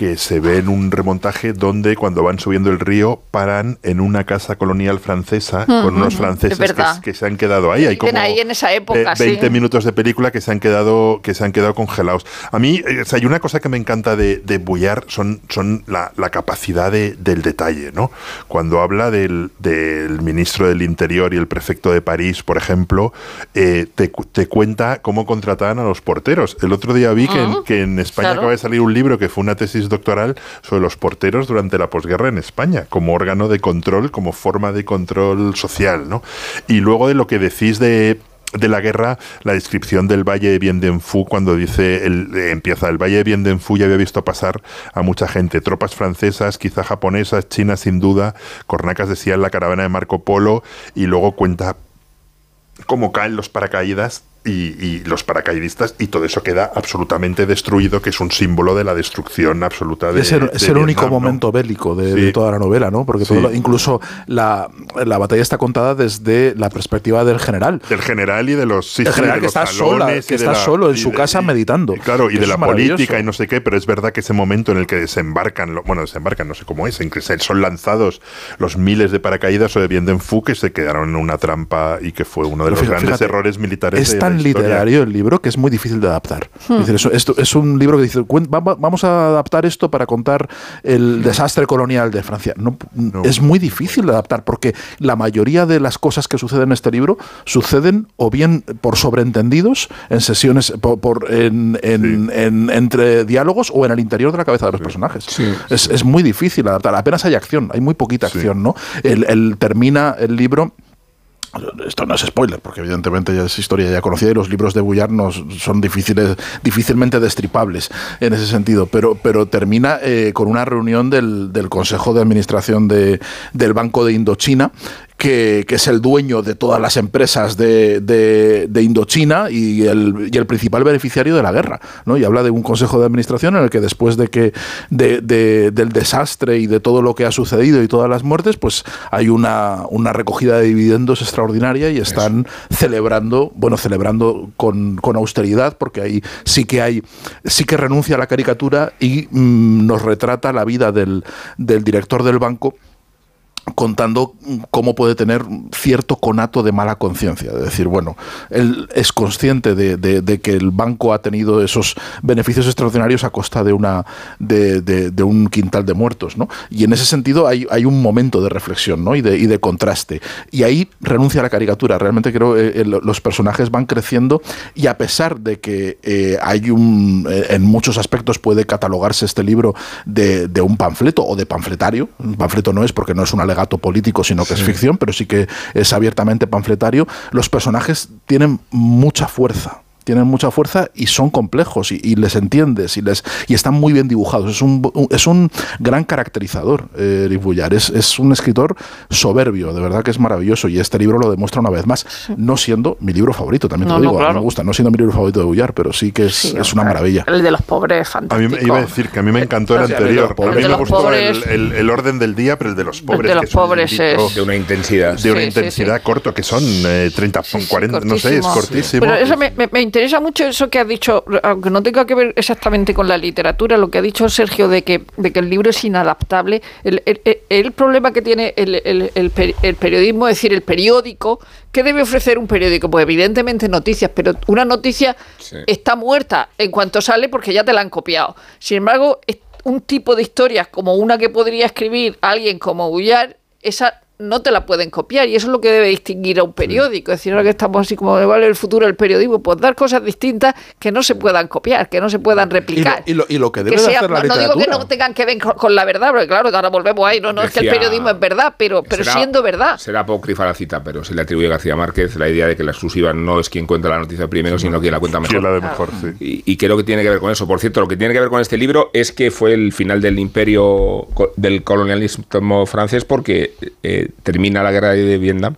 que se ve en un remontaje donde cuando van subiendo el río paran en una casa colonial francesa con unos franceses que, que se han quedado ahí. Hay como ahí en esa época, ve- 20 sí. minutos de película que se han quedado que se han quedado congelados. A mí, eh, o sea, hay una cosa que me encanta de, de Bouillard son, son la, la capacidad de- del detalle, ¿no? Cuando habla del, del ministro del Interior y el prefecto de París, por ejemplo, eh, te, te cuenta cómo contrataban a los porteros. El otro día vi que, en, que en España claro. acaba de salir un libro que fue una tesis doctoral sobre los porteros durante la posguerra en España, como órgano de control, como forma de control social, ¿no? Y luego de lo que decís de de la guerra, la descripción del Valle de Bien de Phu, cuando dice, el, eh, empieza, el Valle de Bien de Phu ya había visto pasar a mucha gente, tropas francesas, quizá japonesas, chinas sin duda, cornacas decía en la caravana de Marco Polo, y luego cuenta cómo caen los paracaídas y, y los paracaidistas y todo eso queda absolutamente destruido, que es un símbolo de la destrucción absoluta de es el, es de el único Vietnam, ¿no? momento bélico de, Sí. de toda la novela, ¿no? Porque Sí. todo lo- incluso la, la batalla está contada desde la perspectiva del general. del general y de los sí, El general de que los está sola, que está la- solo en su casa y- meditando. y claro, y de la política y no sé qué, pero es verdad que ese momento en el que desembarcan, lo- bueno, desembarcan, no sé cómo es, en que se- son lanzados los miles de paracaídas o de Bien de Phu que se quedaron en una trampa y que fue uno de los fíjate, grandes fíjate, errores militares es de tan literario el libro que es muy difícil de adaptar. Hmm. Es, decir, eso- esto es un libro que dice, "Cuen- va- va- vamos a adaptar esto para contar el desastre colonial de Francia. No, No. Es muy difícil de adaptar porque la mayoría de las cosas que suceden en este libro suceden o bien por sobreentendidos en sesiones, por, por- en, en- en- entre diálogos o en el interior de la cabeza de los personajes. Es, es muy difícil adaptar. Apenas hay acción, hay muy poquita Sí. acción, ¿no? El, el- termina el libro esto no es spoiler, porque evidentemente ya es historia ya conocida y los libros de Bouillard no son difíciles, difícilmente destripables en ese sentido, pero, pero termina eh, con una reunión del, del Consejo de Administración de, del Banco de Indochina, que, que es el dueño de todas las empresas de, de- de Indochina y el, y el principal beneficiario de la guerra. ¿no? Y habla de un consejo de administración en el que después de que de- de- del desastre y de todo lo que ha sucedido y todas las muertes, pues hay una, una recogida de dividendos extraordinaria y están celebrando, bueno, celebrando con, con austeridad, porque ahí sí que hay, sí que renuncia a la caricatura y mm, nos retrata la vida del, del director del banco contando cómo puede tener cierto conato de mala conciencia. Es decir, bueno, él es consciente de, de- de que el banco ha tenido esos beneficios extraordinarios a costa de una de, de- de un quintal de muertos, ¿no? Y en ese sentido hay, un momento de reflexión, ¿no? Y de, de contraste. Y ahí renuncia a la caricatura. Realmente creo que los personajes van creciendo y a pesar de que eh, hay un eh, en muchos aspectos puede catalogarse este libro de, de un panfleto o de panfletario. Un panfleto no es porque no es un alegato político, sino que es ficción, pero sí que es abiertamente panfletario. Los personajes tienen mucha fuerza. Tienen mucha fuerza y son complejos y, y les entiendes y les y están muy bien dibujados. Es un, un- es un gran caracterizador, eh, Eric Boullard. Es, es un escritor soberbio, de verdad que es maravilloso y este libro lo demuestra una vez más, no siendo mi libro favorito, también te No, lo no, digo, a mí claro. me gusta, no siendo mi libro favorito de Boullard, pero sí que es, Sí, es una maravilla. El de los pobres, A fantástico. mí me iba a decir que a mí me encantó el a anterior. A pobres. mí me gustó el, pobres. el- el orden del día, pero el de los pobres. de los que es un pobres es- De una intensidad. de una Sí, intensidad sí. corto, que son eh, 30, son Sí, sí, 40, no sé, es cortísimo. cortísimo. Pero eso me, me- me interesa mucho eso que has dicho, aunque no tenga que ver exactamente con la literatura, lo que ha dicho Sergio de que, de que el libro es inadaptable. El, el- el- el problema que tiene el, el- el peri- el periodismo, es decir, el periódico, ¿qué debe ofrecer un periódico? Pues evidentemente noticias, pero una noticia Sí. está muerta en cuanto sale porque ya te la han copiado. Sin embargo, un tipo de historias como una que podría escribir alguien como Boullard, esa no te la pueden copiar y eso es lo que debe distinguir a un periódico. Es decir, ahora que estamos así como vale el futuro del periodismo, pues dar cosas distintas que no se puedan copiar, que no se puedan Y lo, replicar. y lo- y lo que debe Que de sea- hacer la no, no digo que no tengan que ver con, con la verdad, porque claro, ahora volvemos ahí, no, no, es que el periodismo es verdad, pero, pero Será- siendo verdad. Será apócrifa la cita, pero se le atribuye a García Márquez la idea de que la exclusiva no es quien cuenta la noticia primero, sino quien la cuenta mejor. la de mejor, sí. Y, y creo que tiene que ver con eso. Por cierto, lo que tiene que ver con este libro es que fue el final del imperio, del colonialismo francés, porque eh, termina la guerra de Vietnam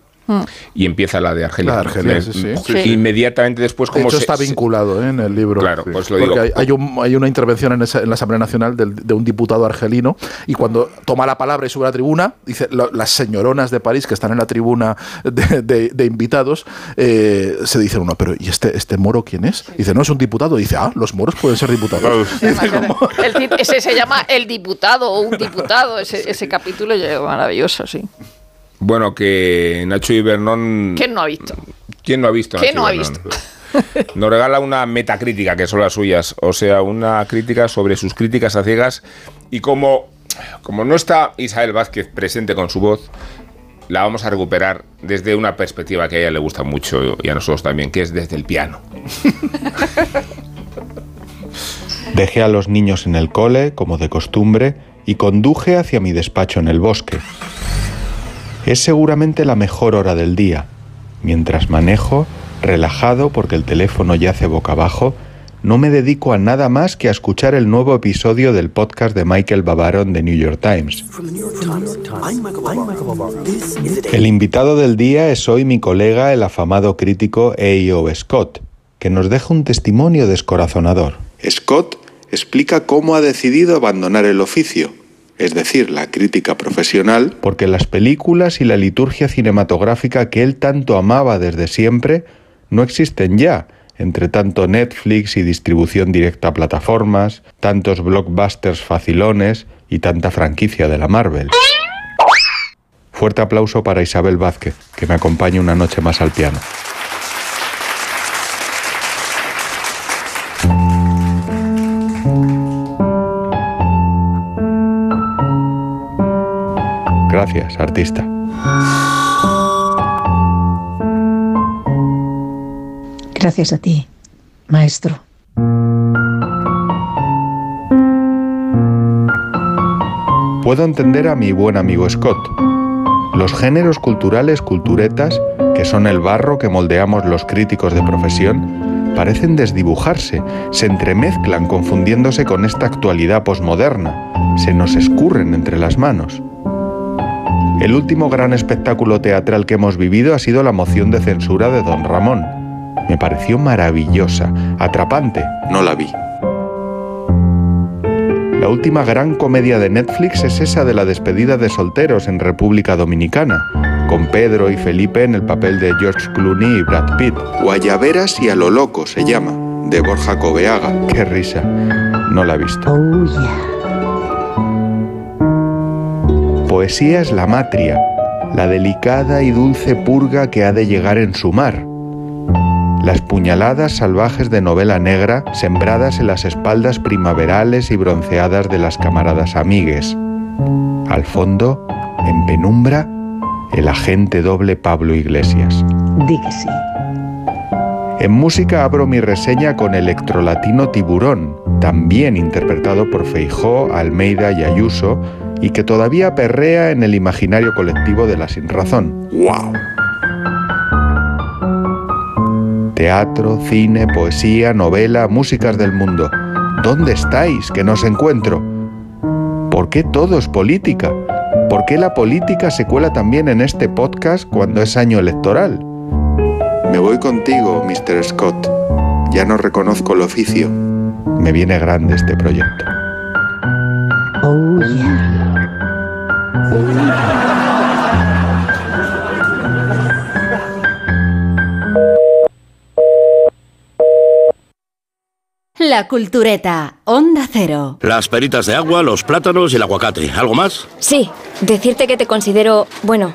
y empieza la de Argelia. La de Argelia, sí, sí. Sí. Inmediatamente después, De como hecho, se- está vinculado ¿eh? en el libro. Claro, pues lo Porque digo. Hay, hay un- hay una intervención en, esa- en la Asamblea Nacional del- de un diputado argelino y cuando toma la palabra y sube a la tribuna, dice, "Lo- las señoronas de París que están en la tribuna de, de- de invitados, eh, se dice uno, pero ¿y este, este moro quién es? Dice, no, es un diputado. Dice, ah, los moros pueden ser diputados. [LAUGHS] El ese se llama El diputado o un [LAUGHS] diputado, ese, ese capítulo es maravilloso, sí. Bueno, que Nacho y Bernón... ¿Quién no ha visto? ¿Quién no ha visto? ¿Quién Nacho no ha visto? [LAUGHS] Nos regala una metacrítica, que son las suyas, o sea, una crítica sobre sus críticas a ciegas y como, como no está Isabel Vázquez presente con su voz, la vamos a recuperar desde una perspectiva que a ella le gusta mucho y a nosotros también, que es desde el piano. [LAUGHS] Dejé a los niños en el cole, como de costumbre, y conduje hacia mi despacho en el bosque. Es seguramente la mejor hora del día. Mientras manejo, relajado porque el teléfono yace boca abajo, no me dedico a nada más que a escuchar el nuevo episodio del podcast de Michael Babaron de New York Times. El invitado del día es hoy mi colega, el afamado crítico A.O. Scott, que nos deja un testimonio descorazonador. Scott explica cómo ha decidido abandonar el oficio, es decir, la crítica profesional, porque las películas y la liturgia cinematográfica que él tanto amaba desde siempre no existen ya, entre tanto Netflix y distribución directa a plataformas, tantos blockbusters facilones y tanta franquicia de la Marvel. Fuerte aplauso para Isabel Vázquez, que me acompaña una noche más al piano. Gracias, artista. Gracias a ti, maestro. Puedo entender a mi buen amigo Scott. Los géneros culturales culturetas, que son el barro que moldeamos los críticos de profesión, parecen desdibujarse, se entremezclan confundiéndose con esta actualidad posmoderna, se nos escurren entre las manos. El último gran espectáculo teatral que hemos vivido ha sido la moción de censura de Don Ramón. Me pareció maravillosa, atrapante, no la vi. La última gran comedia de Netflix es esa de la despedida de solteros en República Dominicana, con Pedro y Felipe en el papel de George Clooney y Brad Pitt. Guayaberas y a lo loco se llama, de Borja Coveaga. Qué risa. No la he visto. Oh, yeah. Poesía es la matria, la delicada y dulce purga que ha de llegar en su mar. Las puñaladas salvajes de novela negra sembradas en las espaldas primaverales y bronceadas de las camaradas amigues. Al fondo, en penumbra, el agente doble Pablo Iglesias. Di que sí. En música abro mi reseña con Electrolatino Tiburón, también interpretado por Feijó, Almeida y Ayuso, y que todavía perrea en el imaginario colectivo de la sinrazón. ¡Wow! Teatro, cine, poesía, novela, músicas del mundo. ¿Dónde estáis que no os encuentro? ¿Por qué todo es política? ¿Por qué la política se cuela también en este podcast cuando es año electoral? Me voy contigo, Mr. Scott. Ya no reconozco el oficio. Me viene grande este proyecto. Oh, yeah. La Cultureta, Onda Cero. Las peritas de agua, los plátanos y el aguacate. ¿Algo más? Sí, decirte que te considero, bueno,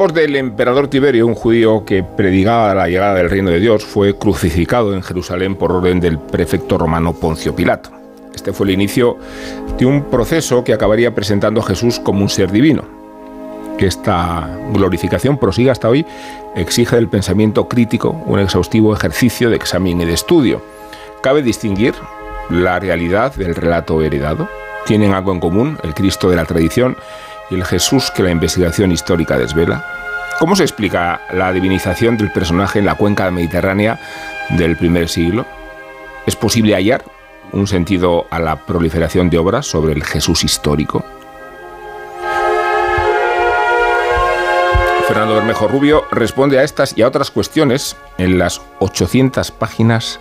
Tiempos del emperador Tiberio, un judío que predicaba la llegada del reino de Dios fue crucificado en Jerusalén por orden del prefecto romano Poncio Pilato. Este fue el inicio de un proceso que acabaría presentando a Jesús como un ser divino. Que esta glorificación prosiga hasta hoy exige del pensamiento crítico un exhaustivo ejercicio de examen y de estudio. Cabe distinguir la realidad del relato heredado. Tienen algo en común el Cristo de la tradición el Jesús que la investigación histórica desvela? ¿Cómo se explica la divinización del personaje en la cuenca mediterránea del primer siglo? ¿Es posible hallar un sentido a la proliferación de obras sobre el Jesús histórico? Fernando Bermejo Rubio responde a estas y a otras cuestiones en las 800 páginas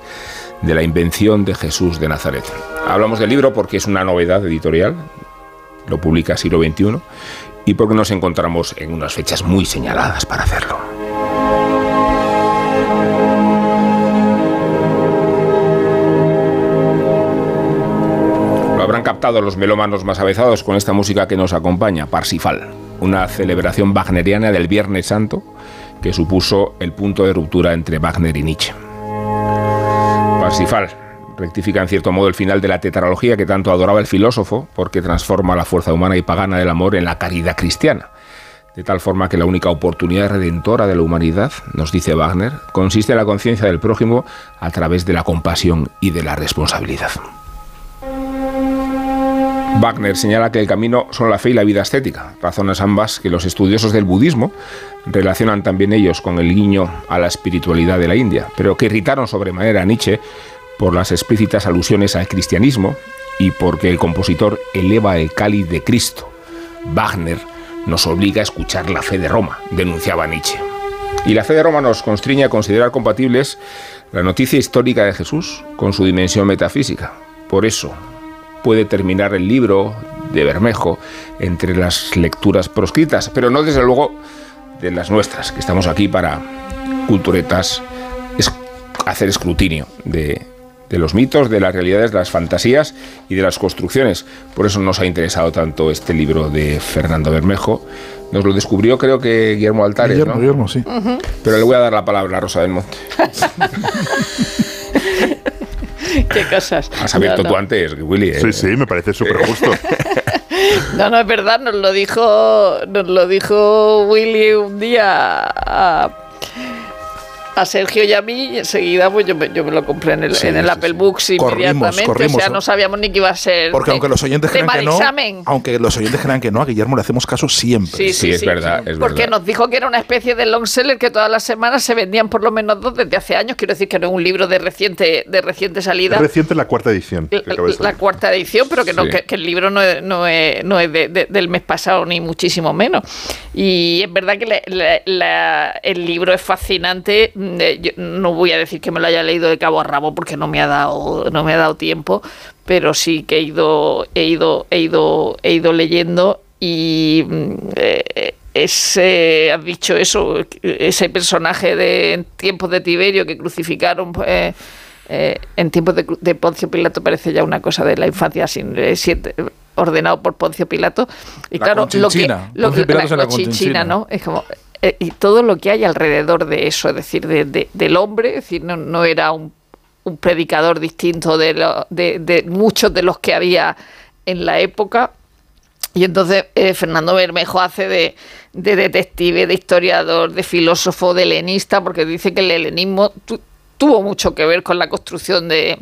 de la invención de Jesús de Nazaret. Hablamos del libro porque es una novedad editorial, lo publica Siglo XXI, y porque nos encontramos en unas fechas muy señaladas para hacerlo. Lo habrán captado los melómanos más avezados con esta música que nos acompaña, Parsifal, una celebración wagneriana del Viernes Santo que supuso el punto de ruptura entre Wagner y Nietzsche. Parsifal rectifica en cierto modo el final de la tetralogía que tanto adoraba el filósofo, porque transforma la fuerza humana y pagana del amor en la caridad cristiana. De tal forma que la única oportunidad redentora de la humanidad, nos dice Wagner, consiste en la conciencia del prójimo a través de la compasión y de la responsabilidad. Wagner señala que el camino son la fe y la vida estética, razones ambas que los estudiosos del budismo relacionan también ellos con el guiño a la espiritualidad de la India, pero que irritaron sobremanera a Nietzsche por las explícitas alusiones al cristianismo y porque el compositor eleva el cáliz de Cristo. Wagner nos obliga a escuchar la fe de Roma, denunciaba Nietzsche. Y la fe de Roma nos constriñe a considerar compatibles la noticia histórica de Jesús con su dimensión metafísica. Por eso, puede terminar el libro de Bermejo entre las lecturas proscritas, pero no desde luego de las nuestras, que estamos aquí para culturetas hacer escrutinio de, de los mitos, de las realidades, de las fantasías y de las construcciones. Por eso nos ha interesado tanto este libro de Fernando Bermejo. Nos lo descubrió creo que Guillermo Altares, Guillermo, ¿no? Guillermo, sí. Pero le voy a dar la palabra a Rosa del Monte. [LAUGHS] Qué cosas. Has abierto No, tú antes, Willy. ¿eh? Sí, sí, me parece súper justo. [LAUGHS] No, no es verdad, nos lo dijo, nos lo dijo Willy un día a, a Sergio y a mí y enseguida pues yo me, yo me lo compré en el, Sí, en el sí, Apple sí. Books Corrimos, inmediatamente. corrimos, o sea, ¿no? no sabíamos ni que iba a ser Porque de- aunque los oyentes crean que no, examen. aunque los oyentes crean que no, a Guillermo le hacemos caso siempre. Sí, sí, sí. Porque nos dijo que era una especie de long seller que todas las semanas se vendían por lo menos dos desde hace años. Quiero decir que no es un libro de reciente, de reciente salida. Es reciente la cuarta edición. que la, de cuarta edición, pero que, no, que, que el libro no es, no es, no es de- de- del mes pasado, ni muchísimo menos. Y es verdad que la- la- la- el libro es fascinante. Eh, yo no voy a decir que me lo haya leído de cabo a rabo porque no me ha dado, no me ha dado tiempo, pero sí que he ido, he ido, he ido, he ido leyendo y mm, eh, ese, has dicho eso, ese personaje de en tiempos de Tiberio que crucificaron eh, eh, en tiempos de, de Poncio Pilato parece ya una cosa de la infancia sin eh, siete- ordenado por Poncio Pilato. Y La claro lo que, lo la, la Conchinchina. no es como eh, y todo lo que hay alrededor de eso es decir de- de- del hombre decir no, no era un, un predicador distinto de, lo- de, muchos de los que había en la época. Y entonces eh, Fernando Bermejo hace de, de detective, de historiador, de filósofo, de helenista, porque dice que el helenismo tu- tuvo mucho que ver con la construcción de,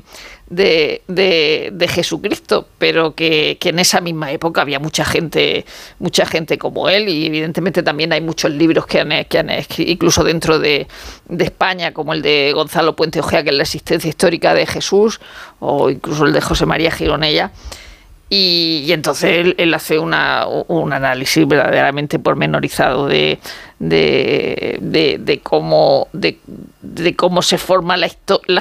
de, de- de Jesucristo, pero que, que en esa misma época había mucha gente, mucha gente como él, y evidentemente también hay muchos libros que han, que han escrito, incluso dentro de, de España, como el de Gonzalo Puente Ojea, que es la existencia histórica de Jesús, o incluso el de José María Gironella. Y, y entonces él, hace una, un análisis verdaderamente pormenorizado de, de, de- de cómo, de, de cómo se forma la,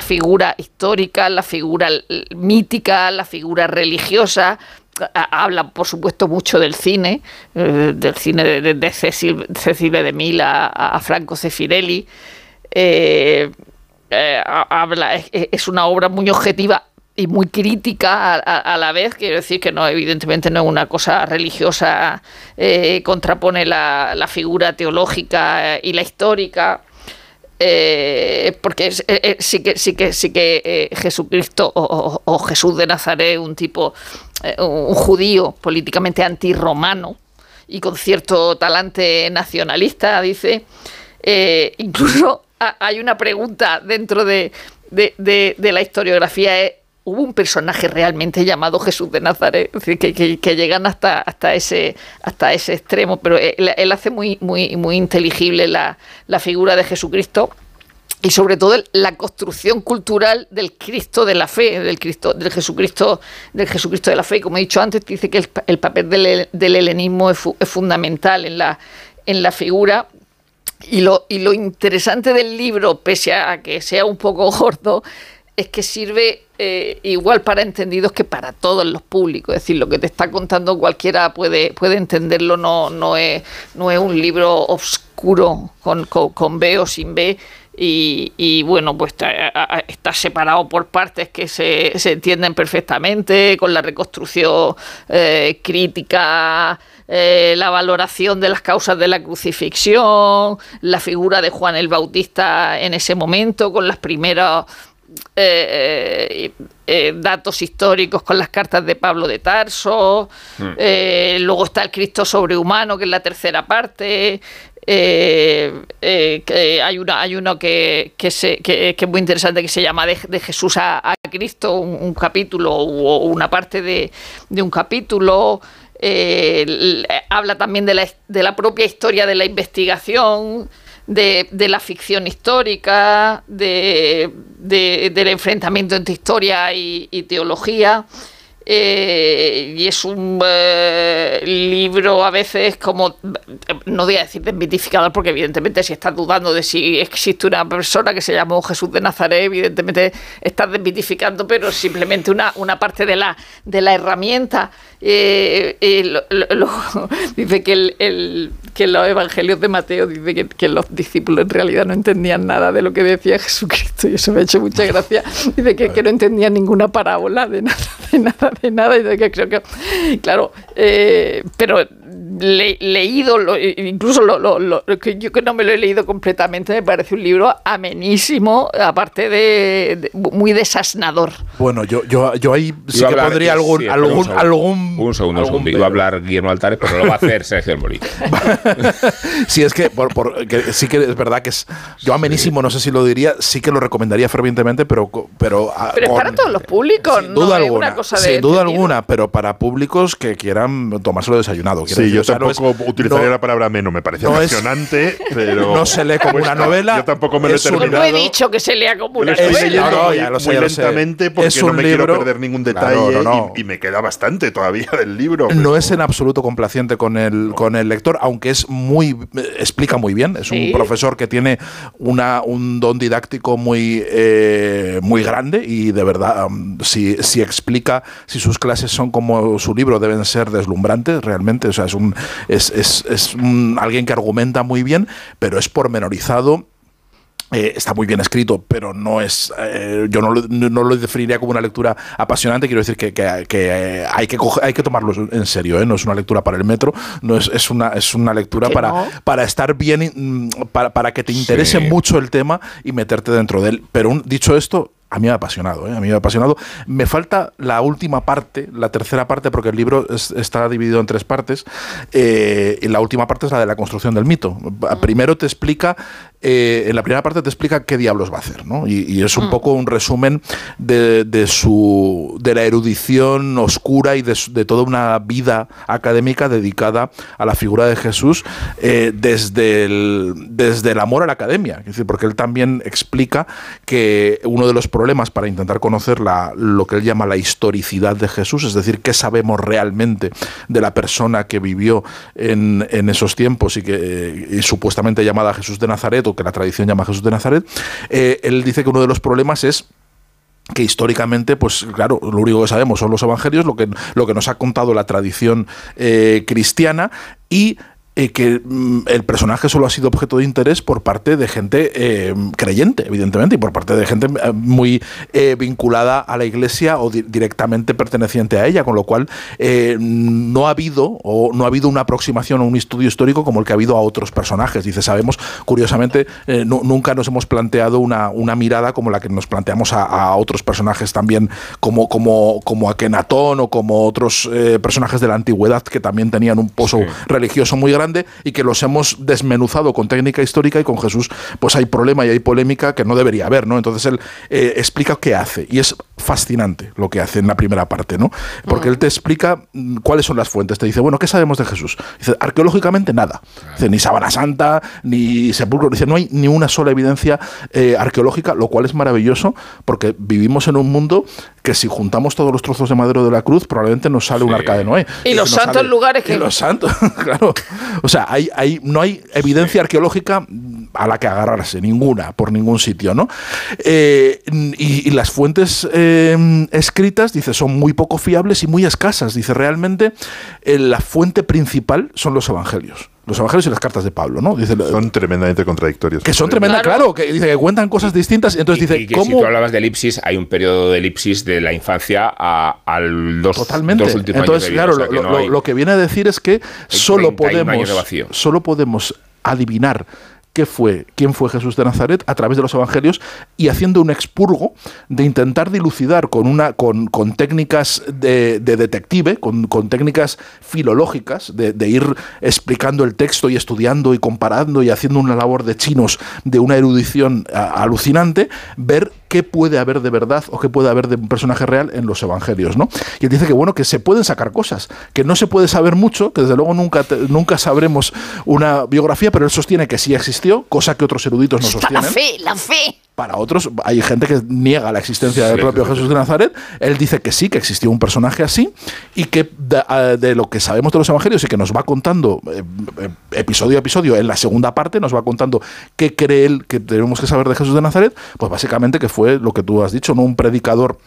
figura histórica, la figura mítica, la figura religiosa. Habla, por supuesto, mucho del cine, eh, del cine de, de, de Cecil, Cecilia de Mil a, a Franco Cefirelli. Eh, eh, ha- habla, es una obra muy objetiva y muy crítica a, la vez, quiero decir que no, evidentemente no es una cosa religiosa, eh, contrapone la, figura teológica y la histórica. eh, porque es- eh, eh, sí que sí que sí que eh, Jesucristo o, o- Jesús de Nazaret un tipo eh, un judío políticamente antirromano y con cierto talante nacionalista dice eh, incluso ha- hay una pregunta dentro de, de- de- la historiografía. eh, ¿Hubo un personaje realmente llamado Jesús de Nazaret? Que, llegan hasta, ese, hasta ese extremo, pero él, hace muy, inteligible la, figura de Jesucristo y sobre todo la construcción cultural del Cristo de la fe, del Cristo, del Jesucristo, del Jesucristo de la fe. Como he dicho antes, dice que el, pa- el papel del, he- del helenismo es, fu- es fundamental en la, en figura. Y lo interesante del libro, pese a que sea un poco gordo, es que sirve eh, igual para entendidos que para todos los públicos. Es decir, lo que te está contando cualquiera puede, puede entenderlo, no, no, es, no es un libro oscuro con, con, con B o sin B. y, y, bueno, pues está, está, separado por partes que se, se entienden perfectamente, con la reconstrucción eh, crítica, eh, la valoración de las causas de la crucifixión, la figura de Juan el Bautista en ese momento, con las primeras eh, eh, datos históricos con las cartas de Pablo de Tarso, Hmm. eh, luego está el Cristo sobrehumano, que es la tercera parte. eh, eh, que hay una hay uno que, que, se- que- que es muy interesante que se llama de, de Jesús a, a Cristo un, un capítulo o una parte de, de un capítulo eh, habla también de la, de la propia historia de la investigación de, la ficción histórica, de, de- del enfrentamiento entre historia y teología. Eh, y es un eh, libro a veces como, no voy a decir desmitificador, porque evidentemente si estás dudando de si existe una persona que se llamó Jesús de Nazaret, evidentemente estás desmitificando, pero simplemente una, una parte de la, de la herramienta. Eh, eh, [LAUGHS] dice que, el, que los evangelios de Mateo dice que, que los discípulos en realidad no entendían nada de lo que decía Jesucristo y eso me ha hecho mucha gracia. Dice que, que no entendían ninguna parábola de nada, de nada, de nada. Y dice que creo que, claro, eh, pero le- leído, lo- incluso lo, lo- lo- que yo que no me lo he leído completamente, me parece un libro amenísimo, aparte de, de- muy desasnador. Bueno, yo, yo, yo ahí sí que hablar- pondría algún, sí, espera, un algún, segundo. algún, Un segundo, un algún segundo. Iba a hablar Guillermo Altares, pero lo va a hacer Sergio Molí. [LAUGHS] sí, es que, por- por- que sí que es verdad que es. Yo amenísimo, no sé si lo diría, sí que lo recomendaría fervientemente, pero. co- Pero, ah, Pero es con- para todos los públicos, sin no duda es alguna. una cosa de. sin duda alguna, pero para públicos que quieran tomárselo desayunado. Sí, decir, yo o sea, no es- tampoco utilizaría no- la palabra menos, me parece no es- apasionante, [LAUGHS] pero... no se lee como una novela, Yo tampoco me lo he es un- No terminado. he dicho que se lea como una estoy Es- novela. leyendo no, no, muy, ya lo sé, muy ya lo sé. lentamente porque Es no me libro- quiero perder ningún Claro, detalle no, no. Y, y me queda bastante todavía del libro. No es en absoluto complaciente con el, con el lector, aunque es muy explica muy bien. Es Sí. un profesor que tiene una, un don didáctico muy, eh, muy grande y de verdad, um, si, si explica, si sus clases son como su libro, deben ser deslumbrantes realmente. O sea, es, un, es, es, es un- alguien que argumenta muy bien, pero es pormenorizado eh, está muy bien escrito, pero no es. eh, yo no lo, no lo definiría como una lectura apasionante. Quiero decir que, que- que, eh, hay, que coger- hay que tomarlo en serio. ¿eh? No es una lectura para el metro, no es, es una, es una lectura ¿Que para, no? para estar bien, mm, para, para que te interese Sí. mucho el tema y meterte dentro de él. Pero un- dicho esto. A mí me ha apasionado, ¿eh? a mí me ha apasionado. Me falta la última parte, la tercera parte, porque el libro es- está dividido en tres partes. eh, y la última parte es la de la construcción del mito. Primero te explica, eh, en la primera parte te explica qué diablos va a hacer, ¿no? Y, y es un poco un resumen de, de su de la erudición oscura y de, de toda una vida académica dedicada a la figura de Jesús eh, desde, el, desde el amor a la academia. Es decir, porque él también explica que uno de los problemas para intentar conocer la, lo que él llama la historicidad de Jesús, es decir, qué sabemos realmente de la persona que vivió en, en esos tiempos y que eh, y supuestamente llamada Jesús de Nazaret o que la tradición llama Jesús de Nazaret, eh, él dice que uno de los problemas es que históricamente, pues claro, lo único que sabemos son los evangelios, lo que, lo que nos ha contado la tradición eh, cristiana y eh, que mm, el personaje solo ha sido objeto de interés por parte de gente eh, creyente, evidentemente, y por parte de gente eh, muy eh, vinculada a la iglesia o di- directamente perteneciente a ella, con lo cual eh, no ha habido o no ha habido una aproximación o un estudio histórico como el que ha habido a otros personajes. Dice, sabemos, curiosamente, eh, nu- nunca nos hemos planteado una, una mirada como la que nos planteamos a, a otros personajes también, como, como, como Akenatón o como otros personajes de la antigüedad que también tenían un pozo religioso muy grande y que los hemos desmenuzado con técnica histórica y con Jesús pues hay problema y hay polémica que no debería haber, ¿no? Entonces él eh, explica qué hace y es fascinante lo que hace en la primera parte, ¿no? Porque él te explica mm, cuáles son las fuentes, te dice, bueno, ¿qué sabemos de Jesús? Dice, arqueológicamente nada. Dice, ni Sabana Santa, ni sepulcro, dice, no hay ni una sola evidencia eh, arqueológica, lo cual es maravilloso porque vivimos en un mundo que si juntamos todos los trozos de madero de la cruz, probablemente nos sale un arca de Noé. Y los santos lugares que- Y los santos, [LAUGHS] claro. O sea, hay, hay, no hay evidencia arqueológica a la que agarrarse, ninguna, por ningún sitio, ¿no? Eh, y, y las fuentes eh, escritas, dice, son muy poco fiables y muy escasas. Dice, realmente eh, la fuente principal son los evangelios. Los evangelios y las cartas de Pablo, ¿no? Dice, son tremendamente contradictorios. Que son tremendas, claro. que dice que cuentan cosas distintas. Y entonces dice, y que ¿cómo? si tú hablabas de elipsis, hay un periodo de elipsis de la infancia a, al dos, Totalmente. dos últimos Entonces, años vida. claro, o sea, que lo, no lo- hay- lo que viene a decir es que solo 31 años de podemos, solo podemos adivinar quién fue Jesús de Nazaret a través de los evangelios y haciendo un expurgo de intentar dilucidar con una con, técnicas de, de detective, con, técnicas filológicas, de, ir explicando el texto y estudiando y comparando y haciendo una labor de chinos de una erudición alucinante, ver qué puede haber de verdad o qué puede haber de un personaje real en los evangelios, ¿no? Y él dice que bueno, que se pueden sacar cosas, que no se puede saber mucho, que desde luego nunca, te- nunca sabremos una biografía, pero él sostiene que sí existió, cosa que otros eruditos no La sostienen. fe, la fe. Para otros, hay gente que niega la existencia del propio. Jesús de Nazaret. Él dice que sí, que existió un personaje así y que de, a- de lo que sabemos de los evangelios y que nos va contando eh, eh, episodio a episodio en la segunda parte, nos va contando qué cree él que tenemos que saber de Jesús de Nazaret, pues básicamente que fue lo que tú has dicho, ¿no? Un predicador.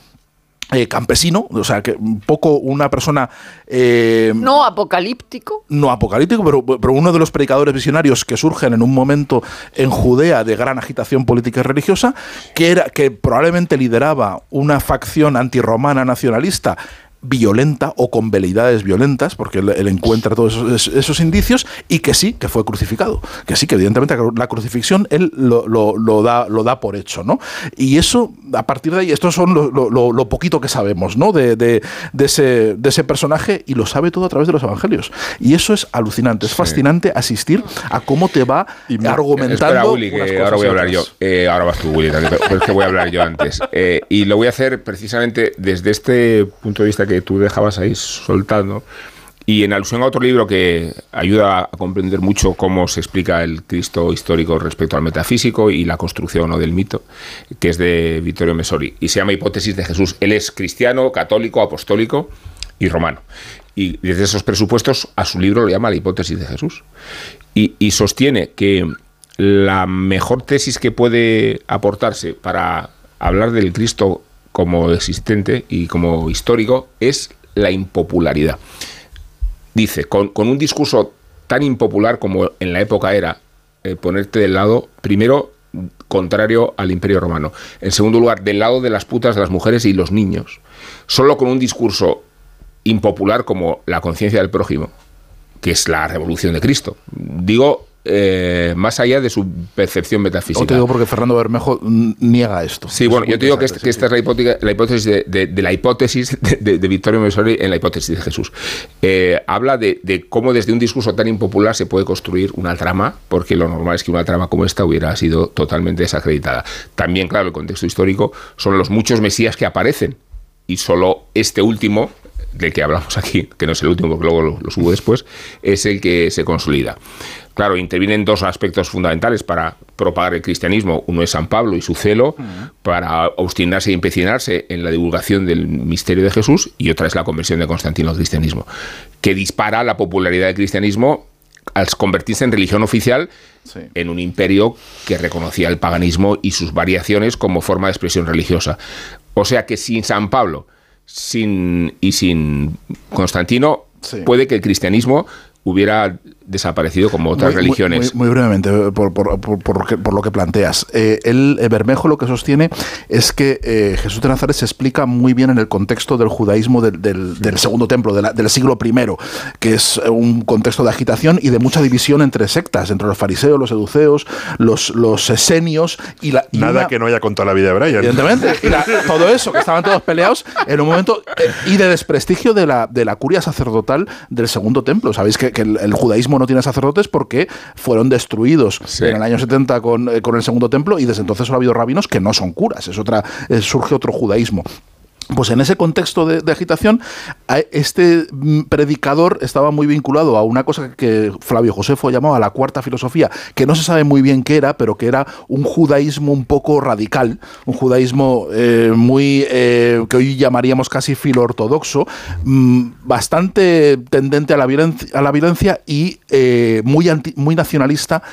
Eh, campesino, o sea, que un poco una persona eh, No apocalíptico. no apocalíptico, pero, pero uno de los predicadores visionarios que surgen en un momento en Judea de gran agitación política y religiosa, que, era, que probablemente lideraba una facción antirromana nacionalista violenta o con veleidades violentas, porque él, él encuentra todos esos, esos indicios, y que sí, que fue crucificado. Que sí, que evidentemente la crucifixión él lo, lo- lo da, lo da por hecho, ¿no? Y eso, a partir de ahí, estos son lo, lo- poquito que sabemos, ¿no? De, de- de ese, de ese personaje, y lo sabe todo a través de los evangelios. Y eso es alucinante, es fascinante asistir a cómo te va argumentando. Espera, Willy, que cosas ahora voy y a hablar yo. Eh, ahora vas tú, Willy, que voy a hablar yo antes. Eh, y lo voy a hacer precisamente desde este punto de vista que tú dejabas ahí soltando. Y en alusión a otro libro que ayuda a comprender mucho cómo se explica el Cristo histórico respecto al metafísico y la construcción ¿no? del mito, que es de Vittorio Messori, y se llama Hipótesis de Jesús. Él es cristiano, católico, apostólico y romano. Y desde esos presupuestos a su libro lo llama La hipótesis de Jesús. Y, y sostiene que la mejor tesis que puede aportarse para hablar del Cristo como existente y como histórico es la impopularidad. Dice, con, con un discurso tan impopular como en la época era, eh, ponerte del lado, primero, contrario al imperio romano. En segundo lugar, del lado de las putas, de las mujeres y los niños. Solo con un discurso impopular como la conciencia del prójimo, que es la revolución de Cristo. Digo, eh, más allá de su percepción metafísica. O te digo porque Fernando Bermejo niega esto. Sí, bueno, yo te digo que, esta es la hipótesis, la hipótesis de, de- de la hipótesis de, de, Vittorio Messori en la hipótesis de Jesús. Eh, habla de, de cómo desde un discurso tan impopular se puede construir una trama, porque lo normal es que una trama como esta hubiera sido totalmente desacreditada. También, claro, el contexto histórico son los muchos mesías que aparecen y solo este último del que hablamos aquí, que no es el último porque luego lo, lo subo después, es el que se consolida. Claro, intervienen dos aspectos fundamentales para propagar el cristianismo. Uno es San Pablo y su celo para obstinarse y empecinarse en la divulgación del misterio de Jesús y otra es la conversión de Constantino al cristianismo, que dispara la popularidad del cristianismo al convertirse en religión oficial en un imperio que reconocía el paganismo y sus variaciones como forma de expresión religiosa. O sea que sin San Pablo sin, y sin Constantino, puede que el cristianismo hubiera desaparecido como otras Muy- religiones. Muy, muy brevemente, eh, por, por- por- por lo que, por lo que planteas. Eh, él, eh, Bermejo lo que sostiene es que eh, Jesús de Nazaret se explica muy bien en el contexto del judaísmo del, del- del segundo templo, de la- del siglo I, que es un contexto de agitación y de mucha división entre sectas, entre los fariseos, los seduceos, los, los esenios y la... y Nada una- que no haya contado la vida de Brian. Evidentemente. Y la- [LAUGHS] todo eso, que estaban todos peleados en un momento. eh, y de desprestigio de la, de la curia sacerdotal del segundo templo. Sabéis que, que el, el judaísmo no tiene sacerdotes porque fueron destruidos en el año 70 con, eh, con el segundo templo y desde entonces solo ha habido rabinos que no son curas. Es otra, eh, surge otro judaísmo. Pues en ese contexto de, agitación, este mm, predicador estaba muy vinculado a una cosa que Flavio Josefo llamaba la cuarta filosofía, que no se sabe muy bien qué era, pero que era un judaísmo un poco radical, un judaísmo eh, muy eh, que hoy llamaríamos casi filoortodoxo, mm, bastante tendente a la violencia, a la violencia y eh, muy, anti- muy nacionalista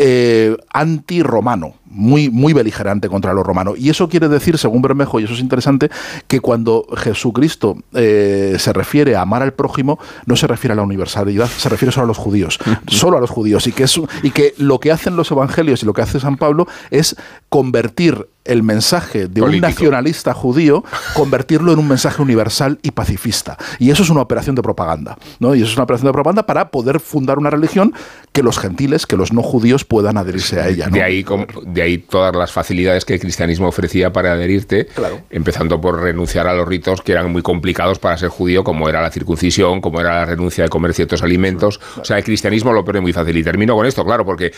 eh, anti-romano, muy, muy beligerante contra lo romano. Y eso quiere decir, según Bermejo, y eso es interesante, que cuando Jesucristo eh, se refiere a amar al prójimo, no se refiere a la universalidad, se refiere solo a los judíos, [LAUGHS] solo a los judíos. Y que, es, y que lo que hacen los evangelios y lo que hace San Pablo es convertir el mensaje de un nacionalista judío, convertirlo en un mensaje universal y pacifista. Y eso es una operación de propaganda, ¿no? Y eso es una operación de propaganda para poder fundar una religión que los gentiles, que los no judíos puedan adherirse a ella. ¿no? De ahí, de ahí todas las facilidades que el cristianismo ofrecía para adherirte, empezando por renunciar a los ritos que eran muy complicados para ser judío, como era la circuncisión, como era la renuncia de comer ciertos alimentos. O sea, el cristianismo lo pone muy fácil. Y termino con esto, claro, porque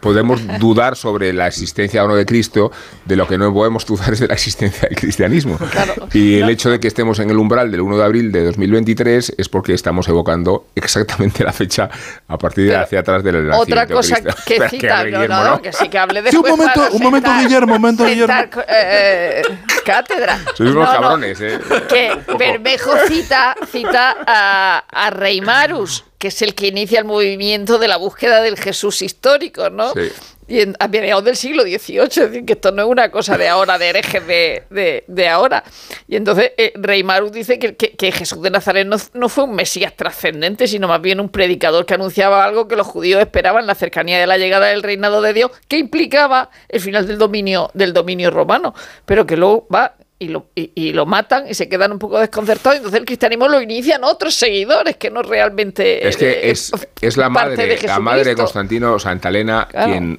podemos dudar sobre la existencia o no de Cristo, de lo que no podemos dudar es de la existencia del cristianismo. [LAUGHS] Y el hecho de que estemos en el umbral del 1 de abril de 2023 es porque estamos evocando exactamente la fecha a partir de hacia atrás del Otra nacimiento de cosa Cristo. que cita, hable no, Guillermo, no, ¿no? que sí que hable Sí, un momento, un momento, sentar- Guillermo, un momento, sentar, eh, cátedra. Sois unos No, no, cabrones, ¿eh? que [LAUGHS] Bermejo cita, cita a, a Reimarus, que es el que inicia el movimiento de la búsqueda del Jesús histórico, ¿no? Sí. Y en, a mediados del siglo XVIII, es decir, que esto no es una cosa de ahora, de herejes de, de, de ahora. Y entonces eh, Reimarus dice que, que- que Jesús de Nazaret no, no fue un Mesías trascendente, sino más bien un predicador que anunciaba algo que los judíos esperaban, la cercanía de la llegada del reinado de Dios, que implicaba el final del dominio, del dominio romano, pero que luego va y lo, y, y lo matan y se quedan un poco desconcertados. Entonces el cristianismo lo inician otros seguidores que no realmente. Es que eh, es, es la madre, de la madre de. Constantino Santa Elena Claro. quien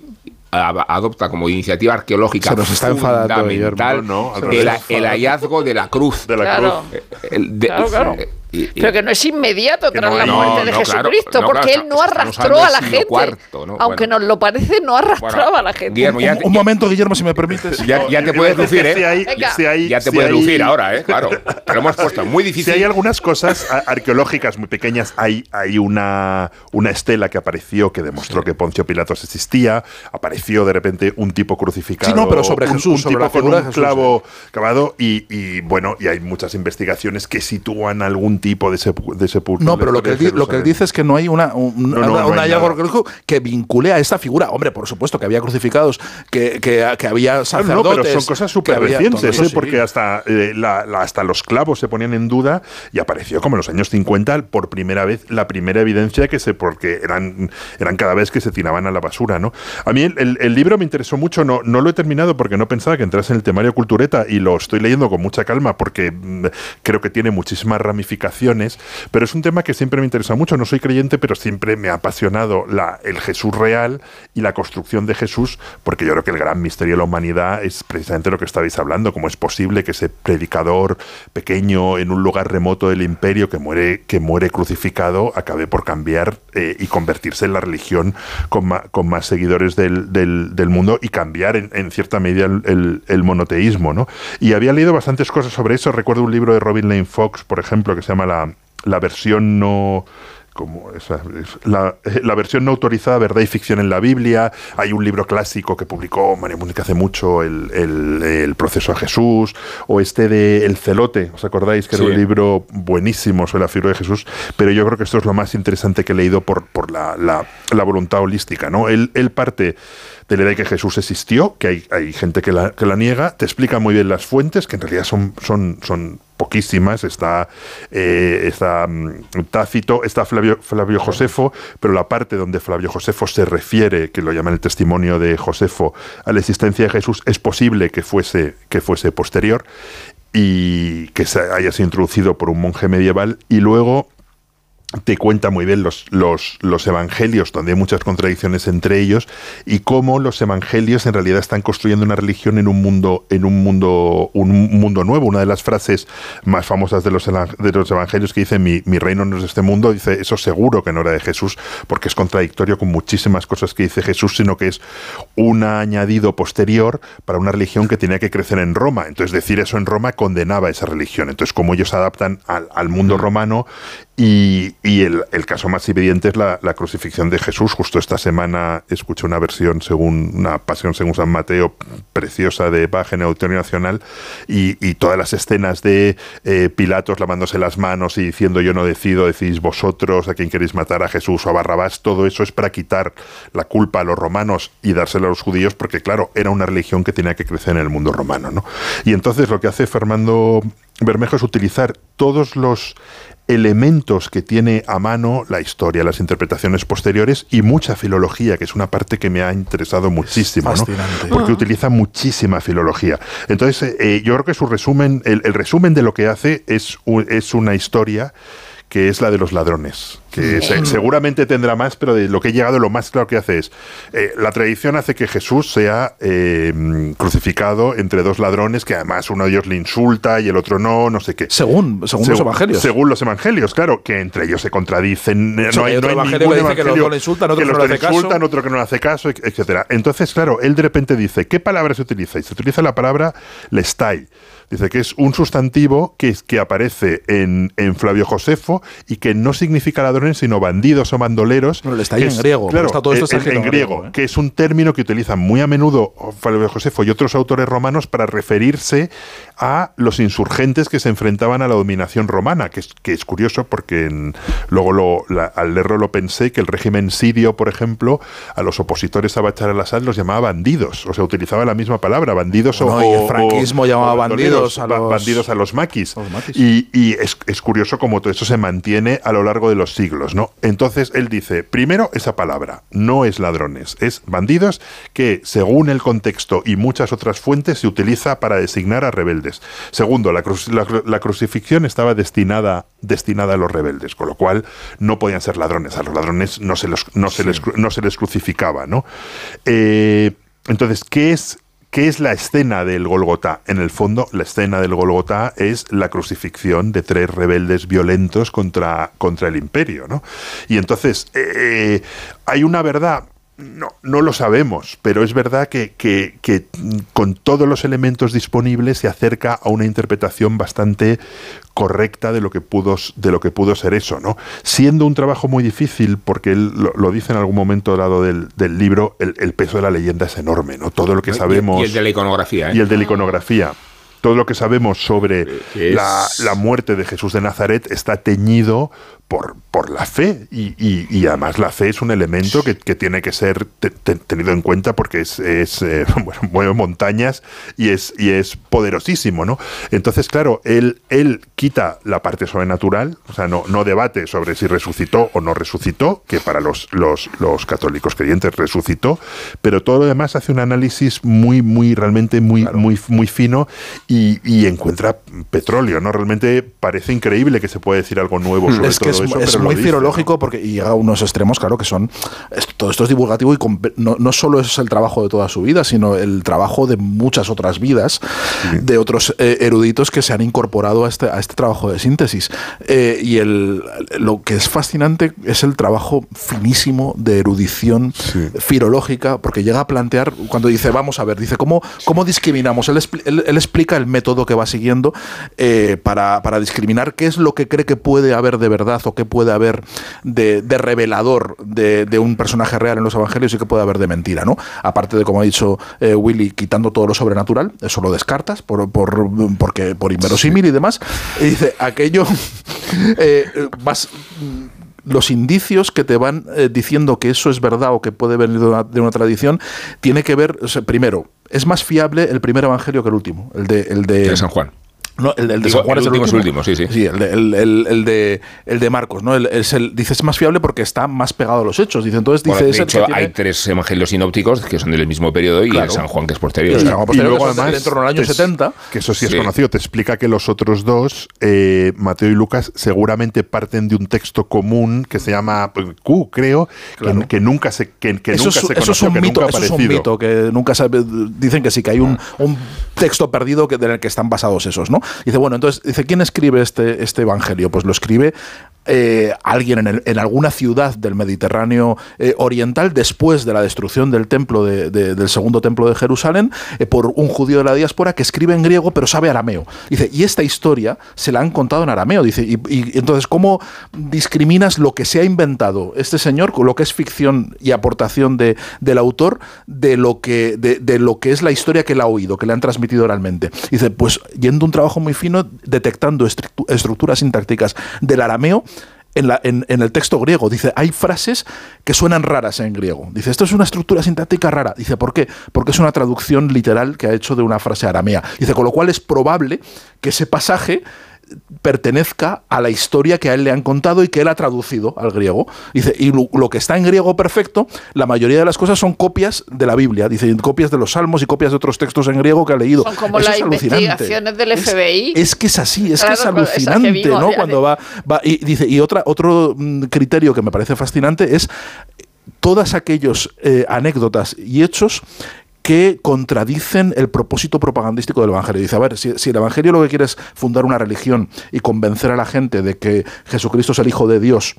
adopta como iniciativa arqueológica Se nos está enfadando, fundamental. No, no, el, el hallazgo de la cruz. De la Claro. cruz. El de- Claro, claro. Y- y- Pero que no es inmediato tras no la muerte no, de no, claro, Jesucristo, no, porque claro, él no arrastró a la gente. cuarto, ¿no? Aunque Bueno. nos lo parece, no arrastraba Bueno, a la gente. Guillermo, ya Un, un momento, Guillermo, si me permites. ya, ya te puedes lucir, si ¿eh? hay- Venga. si hay- Ya te si puedes hay- lucir ahora, ¿eh? Claro. Te lo hemos [LAUGHS] puesto muy Si difícil. hay algunas cosas arqueológicas muy pequeñas, hay, hay una, una estela que apareció que demostró que Poncio Pilatos existía, apareció de repente un tipo crucificado, Sí, no, pero sobre un, Jesús, un sobre tipo la con un clavo cavado y, y, bueno, y hay muchas investigaciones que sitúan algún tipo de, sepu- de sepulcro. No, pero lo que, él, lo que él dice es que no hay una, un, No, no, una- no hay que vincule a esta figura. Hombre, por supuesto que había crucificados, que, que, que había sacerdotes. no, pero son cosas súper recientes, ¿eh? porque hasta, eh, la- la- hasta los clavos se ponían en duda y apareció como en los años 50 por primera vez la primera evidencia que se, porque eran, eran cada vez que se tiraban a la basura, ¿no? A mí el, el- el libro me interesó mucho, no, no lo he terminado porque no pensaba que entrase en el temario cultureta y lo estoy leyendo con mucha calma porque mm, creo que tiene muchísimas ramificaciones, pero es un tema que siempre me interesa mucho, no soy creyente, pero siempre me ha apasionado el Jesús real y la construcción de Jesús, porque yo creo que el gran misterio de la humanidad es precisamente lo que estabais hablando, cómo es posible que ese predicador pequeño en un lugar remoto del imperio que muere, que muere crucificado acabe por cambiar eh, y convertirse en la religión con, más seguidores del, mundo y cambiar en, cierta medida el, monoteísmo. ¿no? Y había leído bastantes cosas sobre eso, recuerdo un libro de Robin Lane Fox, por ejemplo, que se llama La, la versión no como esa- la, eh, la versión no autorizada, verdad y ficción en la Biblia. Hay un libro clásico que publicó María Múnica hace mucho, el, el- el proceso a Jesús, o este de El celote, ¿os acordáis? Que Sí. era un libro buenísimo sobre la figura de Jesús, pero yo creo que esto es lo más interesante que he leído por, por la, la- la voluntad holística, ¿no? Él, él parte de la idea de que Jesús existió, que hay, hay gente que la, que la niega, te explica muy bien las fuentes, que en realidad son, son, son poquísimas, está, eh, está mm, Tácito, está Flavio, Flavio Josefo, pero la parte donde Flavio Josefo se refiere, que lo llama el testimonio de Josefo, a la existencia de Jesús, es posible que fuese, que fuese posterior y que se haya sido introducido por un monje medieval y luego te cuenta muy bien los, los, los evangelios, donde hay muchas contradicciones entre ellos, y cómo los evangelios en realidad están construyendo una religión en un mundo, en un mundo, un mundo nuevo. Una de las frases más famosas de los, de los evangelios que dice mi, mi reino no es de este mundo, dice eso seguro que no era de Jesús, porque es contradictorio con muchísimas cosas que dice Jesús, sino que es un añadido posterior para una religión que tenía que crecer en Roma. Entonces decir eso en Roma condenaba esa religión. Entonces como ellos se adaptan al, al mundo romano Y, el, caso más evidente es la, crucifixión de Jesús. Justo esta semana escuché una versión según una pasión según San Mateo preciosa de Bach en Auditorio Nacional y, y todas las escenas de eh, Pilatos lavándose las manos y diciendo yo no decido, decís vosotros a quién queréis matar a Jesús o a Barrabás, todo eso es para quitar la culpa a los romanos y dársela a los judíos porque claro, era una religión que tenía que crecer en el mundo romano. ¿no? Y entonces lo que hace Fernando Bermejo es utilizar todos los elementos que tiene a mano la historia, las interpretaciones posteriores y mucha filología, que es una parte que me ha interesado muchísimo, ¿no? porque Ah. utiliza muchísima filología. Entonces, eh, yo creo que su resumen, el, el resumen de lo que hace es, es una historia que es la de los ladrones, que se- seguramente tendrá más, pero de lo que he llegado, lo más claro que hace es, eh, la tradición hace que Jesús sea eh, mm, crucificado entre dos ladrones, que además uno de ellos le insulta y el otro no, no sé qué. Según, según los evangelios. Según los evangelios, claro, que entre ellos se contradicen. eh, no hay, otro no hay evangelio ningún que dice que los evangelio le insultan, otro que los no le dos hace caso. insultan, otro que no le hace caso, et- etcétera. Entonces, claro, él de repente dice, ¿qué palabra se utiliza? Y se utiliza la palabra lestai. Dice que es un sustantivo que, que aparece en, en Flavio Josefo y que no significa ladrones, sino bandidos o bandoleros. Bueno, lestai que en es- griego, Claro, está todo esto en- está en en griego, ¿eh? que es un término que utilizan muy a menudo Flavio Josefo y otros autores romanos para referirse a los insurgentes que se enfrentaban a la dominación romana, que es, que es curioso porque en- luego lo, la- al leerlo lo pensé, que el régimen sirio, por ejemplo, a los opositores a Bachar al-Assad los llamaba bandidos, o sea, utilizaba la misma palabra, bandidos o... Bueno, y el o- franquismo o- llamaba o bandidos a ba- los- bandidos a los maquis. los maquis. Y, y es, es curioso cómo todo esto se mantiene a lo largo de los siglos, ¿no? Entonces él dice, primero esa palabra, no es ladrones, es bandidos que según el contexto y muchas otras fuentes se utiliza para designar a rebeldes. Segundo, la, crucifixión estaba destinada, destinada a los rebeldes, con lo cual no podían ser ladrones. A los ladrones no se, los, no se, les, no se les crucificaba, ¿no? Eh, entonces, ¿qué es ¿Qué es la escena del Golgotá? En el fondo, la escena del Golgotá es la crucifixión de tres rebeldes violentos contra, contra el imperio, ¿no? Y entonces, eh, hay una verdad. No, no lo sabemos, pero es verdad que, que- con todos los elementos disponibles se acerca a una interpretación bastante correcta de lo que pudo, de lo que pudo ser eso, ¿no? Siendo un trabajo muy difícil, porque él lo, lo dice en algún momento dado del, del libro, el, el peso de la leyenda es enorme, ¿no? Todo lo que Y- sabemos Y el de la iconografía, ¿eh? y el de la iconografía. Todo lo que sabemos sobre es- la, la muerte de Jesús de Nazaret está teñido por, por la fe. Y, y- y además la fe es un elemento que, que tiene que ser te- te- tenido en cuenta porque es, es, eh, [LAUGHS] bueno, mueve montañas y es, y es poderosísimo. ¿no? Entonces, claro, él, él quita la parte sobrenatural, o sea, no, no debate sobre si resucitó o no resucitó, que para los, los, los católicos creyentes resucitó, pero todo lo demás hace un análisis muy, muy, realmente muy, muy, muy fino y, y encuentra petróleo, ¿no? Realmente parece increíble que se pueda decir algo nuevo sobre es que todo es, eso, es pero muy filológico porque y llega a unos extremos, claro, que son. es- todo esto es divulgativo y no, no solo es el trabajo de toda su vida, sino el trabajo de muchas otras vidas, de otros eh, eruditos que se han incorporado a este, a este trabajo de síntesis. Eh, y el, lo que es fascinante es el trabajo finísimo de erudición filológica, porque llega a plantear, cuando dice, vamos a ver, dice, ¿cómo, cómo discriminamos? Él, él- él explica el método que va siguiendo eh, para, para discriminar qué es lo que cree que puede haber de verdad o qué puede haber de, revelador de, un personaje real en los evangelios y qué puede haber de mentira, ¿no? Aparte de, como ha dicho eh, Willy, quitando todo lo sobrenatural, eso lo descartas por, por, porque, por inverosímil y demás. Y dice, aquello [LAUGHS] eh, los indicios que te van eh, diciendo que eso es verdad o que puede venir de una, de una tradición, tiene que ver, primero, es más fiable el primer evangelio que el último, el de, El de San Juan. No, el, el de Digo, San Juan el es el último último. es el último, sí, sí. el de, el, el- el de, el de Marcos, ¿no? El, es el, dice, es más fiable porque está más pegado a los hechos. Dice, entonces dice, Bueno, de que hecho, tiene- hay tres evangelios sinópticos que son del mismo periodo y Claro. el San Juan que es posterior. Y Juan posterior, luego que además, en torno al año es- 70. Que eso sí es Sí. conocido. Te explica que los otros dos, eh, Mateo y Lucas, seguramente parten de un texto común que se llama pues, Q, creo, que- Claro. que, nunca se, que, que eso, nunca es, se eso es conoció, un que mito, nunca ha eso es un mito que nunca sabe, dicen que sí, que hay un, un texto perdido que, en el que están basados esos, ¿no? Dice, bueno, entonces, dice, ¿quién escribe este, este evangelio? Pues lo escribe eh, alguien en, en alguna ciudad del Mediterráneo eh, oriental después de la destrucción del templo de- de- del segundo templo de Jerusalén eh, por un judío de la diáspora que escribe en griego pero sabe arameo. Dice, y esta historia se la han contado en arameo. Dice, y, entonces, ¿cómo discriminas lo que se ha inventado este señor, con lo que es ficción y aportación de, del autor, de lo, que, de, lo que es la historia que él ha oído, que le han transmitido oralmente? Dice, pues yendo un trabajo muy fino, detectando estructu- estructuras sintácticas del arameo en- en el texto griego. Dice, hay frases que suenan raras en griego. Dice, esto es una estructura sintáctica rara. Dice, ¿por qué? Porque es una traducción literal que ha hecho de una frase aramea. Dice, con lo cual es probable que ese pasaje pertenezca a la historia que a él le han contado y que él ha traducido al griego. Dice, y lo, lo que está en griego perfecto, la mayoría de las cosas son copias de la Biblia, dice, copias de los salmos y copias de otros textos en griego que ha leído. Son como Eso las es investigaciones del FBI. Es que es así, es que es alucinante, vimos, ¿no? Cuando va, va- y dice y otra otro mm, criterio que me parece fascinante es todas aquellos eh, anécdotas y hechos que contradicen el propósito propagandístico del Evangelio. Dice, a ver, si, el Evangelio lo que quiere es fundar una religión y convencer a la gente de que Jesucristo es el Hijo de Dios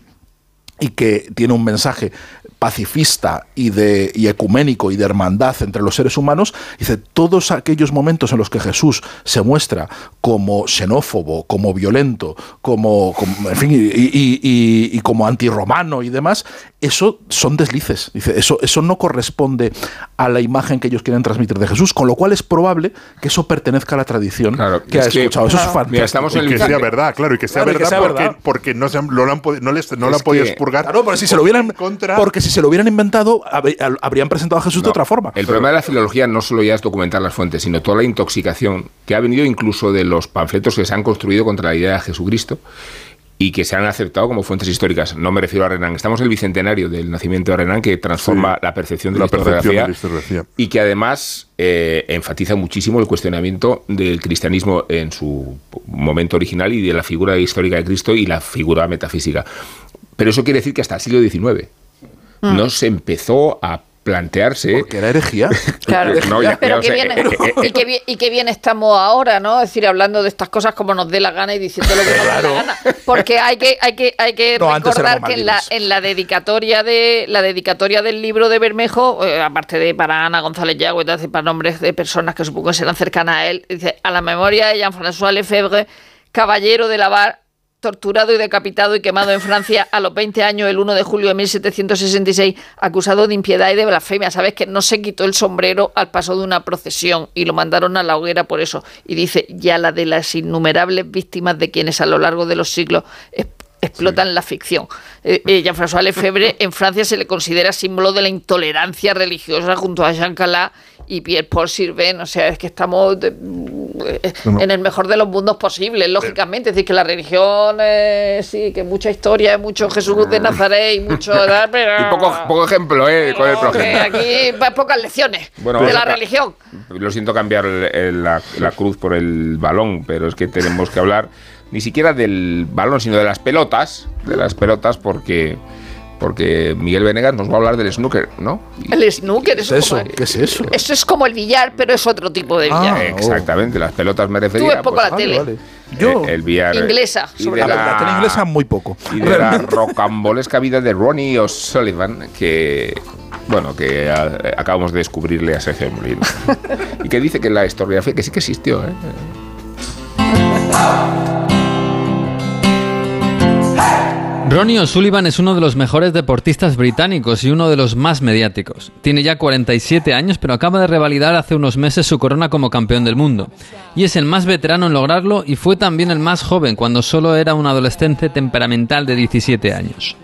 y que tiene un mensaje pacifista y de y ecuménico y de hermandad entre los seres humanos, dice todos aquellos momentos en los que Jesús se muestra como xenófobo, como violento, como, en fin, y- y como antirromano y demás, eso son deslices. Dice, eso, eso no corresponde a la imagen que ellos quieren transmitir de Jesús, con lo cual es probable que eso pertenezca a la tradición que ha es que- escuchado. Eso es Mira, fantástico. estamos en el- que sea verdad, claro, y que sea Claro, y verdad porque- verdad. porque no, se han- lo han no les- no lo han podido expurgar. Claro, pero si se lo hubieran, porque si se lo hubieran inventado, hab- habrían presentado a Jesús de otra forma. El problema de la filología no solo ya es documentar las fuentes, sino toda la intoxicación que ha venido incluso de los panfletos que se han construido contra la idea de Jesucristo y que se han aceptado como fuentes históricas. No me refiero a Renan. Estamos en el bicentenario del nacimiento de Renan, que transforma Sí. la percepción de La la, percepción historiografía, de la historiografía. y que además eh, enfatiza muchísimo el cuestionamiento del cristianismo en su momento original y de la figura histórica de Cristo y la figura metafísica. Pero eso quiere decir que hasta el siglo XIX Mm. no se empezó a plantearse... Porque era herejía. [LAUGHS] Claro, No, ya- pero ya sé. bien, [LAUGHS] y, qué bien, y qué bien estamos ahora, ¿no? Es decir, hablando de estas cosas como nos dé la gana y diciendo lo que nos dé la gana. Porque hay que, hay que, hay que No, recordar que en la, en la dedicatoria de la dedicatoria del libro de Bermejo, eh, aparte de para Ana González Yagüe, y para nombres de personas que supongo que serán cercanas a él, dice a la memoria de Jean-François Lefebvre, caballero de la Bar, torturado y decapitado y quemado en Francia a los 20 años el 1 de julio de 1766, acusado de impiedad y de blasfemia. Sabes que no se quitó el sombrero al paso de una procesión y lo mandaron a la hoguera por eso. Y dice, ya la de las innumerables víctimas de quienes a lo largo de los siglos explotan la ficción. Eh, eh, Jean-François Lefebvre [LAUGHS] en Francia se le considera símbolo de la intolerancia religiosa junto a Jean Calas y Pierre-Paul Sirven. O sea, es que estamos de- No. en el mejor de los mundos posibles, lógicamente. Es decir, que la religión, eh, sí, que mucha historia, mucho Jesús de Nazaret y mucho... [LAUGHS] Pero, Y poco, poco ejemplo, ¿eh? Con el aquí pa- pocas lecciones Bueno, de la a religión. Lo siento cambiar el- el- la, la cruz por el balón, pero es que tenemos que hablar ni siquiera del balón, sino de las pelotas, de las pelotas, porque porque Miguel Venegas nos va a hablar del snooker, ¿no? El snooker, ¿Qué es eso, como- ¿Qué es eso? eso es como el billar, pero es otro tipo de Ah, billar. Exactamente, las pelotas me Tú refería. ves poco pues, la tele. Vale. Yo, eh, el billar, eh, Inglesa, y sobre de la, tele inglesa muy poco. y de la rocambolesca vida de Ronnie O'Sullivan, que bueno, que a- acabamos de descubrirle a Sergio Molino. [LAUGHS] y que dice que la historiografía que sí que existió, ¿eh? Ronnie O'Sullivan es uno de los mejores deportistas británicos y uno de los más mediáticos. Tiene ya 47 años, pero acaba de revalidar hace unos meses su corona como campeón del mundo. Y es el más veterano en lograrlo y fue también el más joven cuando solo era un adolescente temperamental de 17 años.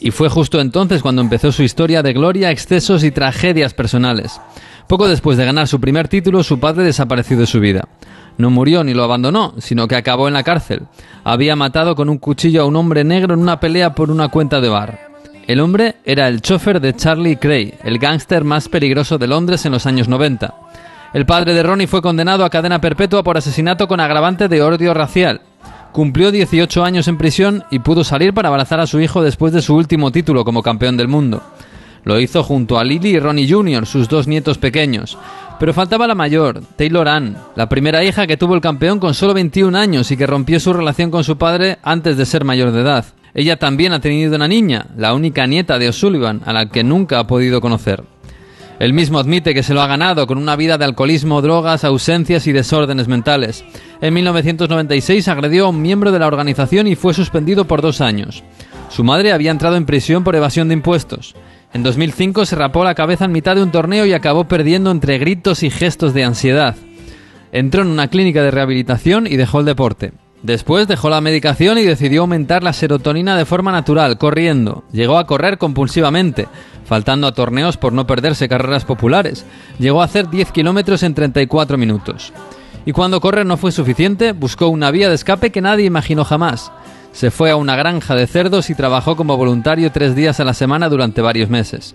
Y fue justo entonces cuando empezó su historia de gloria, excesos y tragedias personales. Poco después de ganar su primer título, su padre desapareció de su vida. No murió ni lo abandonó, sino que acabó en la cárcel. Había matado con un cuchillo a un hombre negro en una pelea por una cuenta de bar. El hombre era el chofer de Charlie Cray, el gángster más peligroso de Londres en los años 90. El padre de Ronnie fue condenado a cadena perpetua por asesinato con agravante de odio racial. Cumplió 18 años en prisión y pudo salir para abrazar a su hijo después de su último título como campeón del mundo. Lo hizo junto a Lily y Ronnie Jr., sus dos nietos pequeños. Pero faltaba la mayor, Taylor Ann, la primera hija que tuvo el campeón con solo 21 años y que rompió su relación con su padre antes de ser mayor de edad. Ella también ha tenido una niña, la única nieta de O'Sullivan, a la que nunca ha podido conocer. Él mismo admite que se lo ha ganado con una vida de alcoholismo, drogas, ausencias y desórdenes mentales. En 1996 agredió a un miembro de la organización y fue suspendido por dos años. Su madre había entrado en prisión por evasión de impuestos. En 2005 se rapó la cabeza en mitad de un torneo y acabó perdiendo entre gritos y gestos de ansiedad. Entró en una clínica de rehabilitación y dejó el deporte. Después dejó la medicación y decidió aumentar la serotonina de forma natural, corriendo. Llegó a correr compulsivamente, faltando a torneos por no perderse carreras populares. Llegó a hacer 10 kilómetros en 34 minutos. Y cuando correr no fue suficiente, buscó una vía de escape que nadie imaginó jamás. Se fue a una granja de cerdos y trabajó como voluntario tres días a la semana durante varios meses.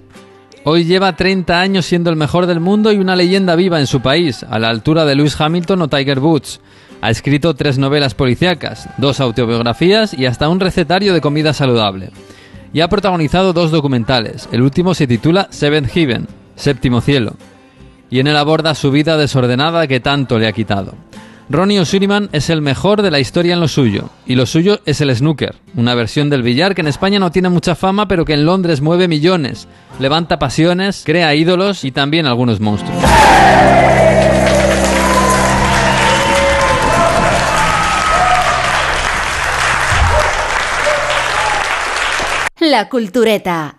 Hoy lleva 30 años siendo el mejor del mundo y una leyenda viva en su país, a la altura de Lewis Hamilton o Tiger Woods. Ha escrito tres novelas policíacas, dos autobiografías y hasta un recetario de comida saludable. Y ha protagonizado dos documentales. El último se titula Seventh Heaven, Séptimo Cielo. Y en él aborda su vida desordenada que tanto le ha quitado. Ronnie O'Sullivan es el mejor de la historia en lo suyo, y lo suyo es el snooker, una versión del billar que en España no tiene mucha fama pero que en Londres mueve millones, levanta pasiones, crea ídolos y también algunos monstruos. La Cultureta,